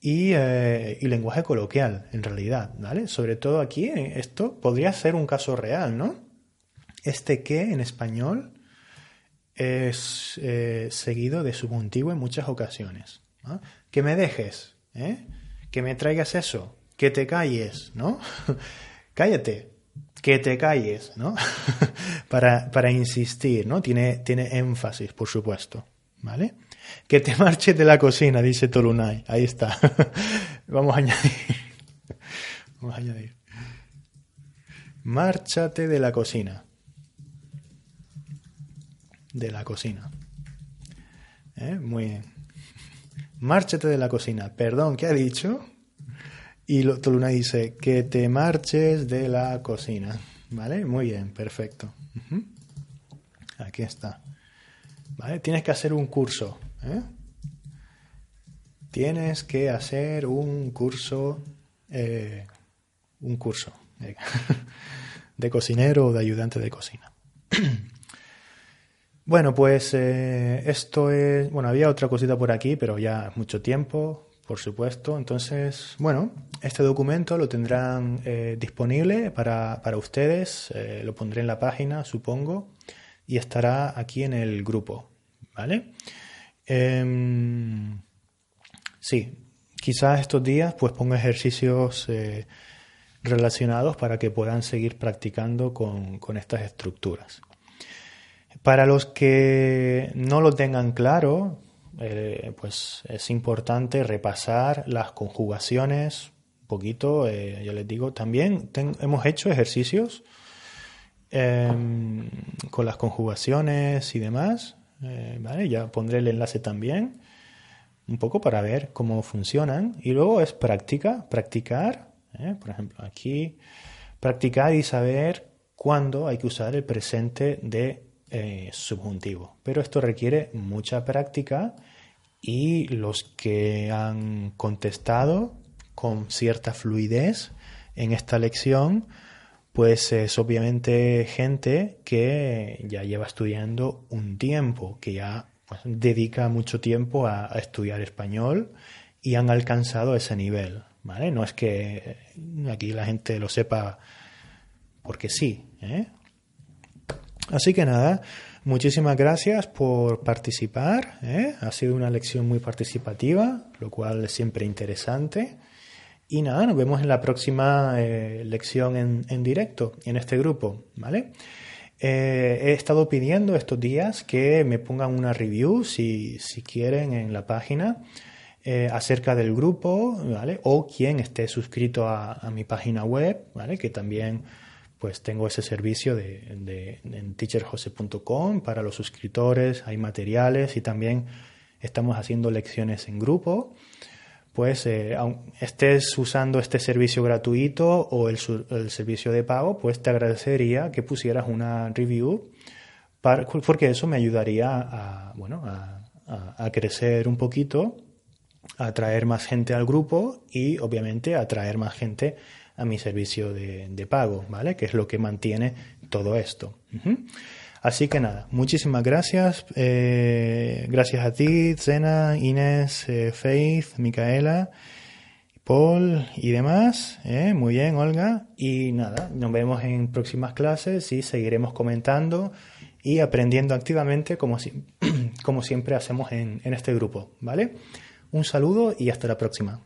y, eh, lenguaje coloquial, en realidad, ¿vale? Sobre todo aquí, esto podría ser un caso real, ¿no? Este que en español es eh, seguido de subjuntivo en muchas ocasiones. Que me dejes, ¿eh? que me traigas eso, que te calles, ¿no? (laughs) Cállate, que te calles, ¿no? (laughs) para, para, insistir, ¿no? Tiene, tiene énfasis, por supuesto, ¿vale? Que te (laughs) marches de la cocina, dice Tolunay. Ahí está. Vamos a añadir. Vamos a añadir. Márchate de la cocina de la cocina. ¿eh? Muy bien. Márchate de la cocina. Perdón, ¿qué ha dicho? Y Toluna dice que te marches de la cocina. ¿Vale? Muy bien, perfecto. Aquí está. ¿Vale? Tienes que hacer un curso. ¿eh? Tienes que hacer un curso. Eh, un curso (laughs) de cocinero o de ayudante de cocina. (clears throat) Bueno, pues eh, esto es. Bueno, había otra cosita por aquí, pero ya mucho tiempo, por supuesto. Entonces, bueno, este documento lo tendrán eh, disponible para, para ustedes. Eh, lo pondré en la página, supongo, y estará aquí en el grupo, ¿vale? Em, sí, quizás estos días pues ponga ejercicios relacionados para que puedan seguir practicando con, con estas estructuras. Para los que no lo tengan claro, eh, pues es importante repasar las conjugaciones un poquito. Eh, yo les digo, también hemos hecho ejercicios em, con las conjugaciones y demás. Eh, ya pondré el enlace también, un poco para ver cómo funcionan. Y luego es práctica, practicar. por ejemplo, aquí, practicar y saber cuándo hay que usar el presente de eh, subjuntivo. Pero esto requiere mucha práctica y los que han contestado con cierta fluidez en esta lección, pues es obviamente gente que ya lleva estudiando un tiempo, que ya pues, dedica mucho tiempo a, estudiar español y han alcanzado ese nivel. ¿vale? No es que aquí la gente lo sepa porque sí. ¿eh? Así que nada, muchísimas gracias por participar. ¿eh? Ha sido una lección muy participativa, lo cual es siempre interesante. Y nada, nos vemos en la próxima eh, lección en, directo, en este grupo, ¿vale? Eh, he estado pidiendo estos días que me pongan una review, si, si quieren, en la página acerca del grupo, ¿vale? O quien esté suscrito a, a mi página web, ¿vale? Que también pues tengo ese servicio de, en teacherjose.com para los suscriptores, hay materiales y también estamos haciendo lecciones en grupo. Pues eh, estés usando este servicio gratuito o el, servicio de pago, pues te agradecería que pusieras una review porque eso me ayudaría a, bueno, a, crecer un poquito, a atraer más gente al grupo y obviamente atraer más gente a mi servicio de, pago, ¿vale? Que es lo que mantiene todo esto. Así que nada, muchísimas gracias. Eh, gracias a ti, Zena, Inés, eh, Faith, Micaela, Paul y demás. ¿eh? Muy bien, Olga. Y nada, nos vemos en próximas clases y seguiremos comentando y aprendiendo activamente como, (clears throat) como siempre hacemos en este grupo, ¿vale? Un saludo y hasta la próxima.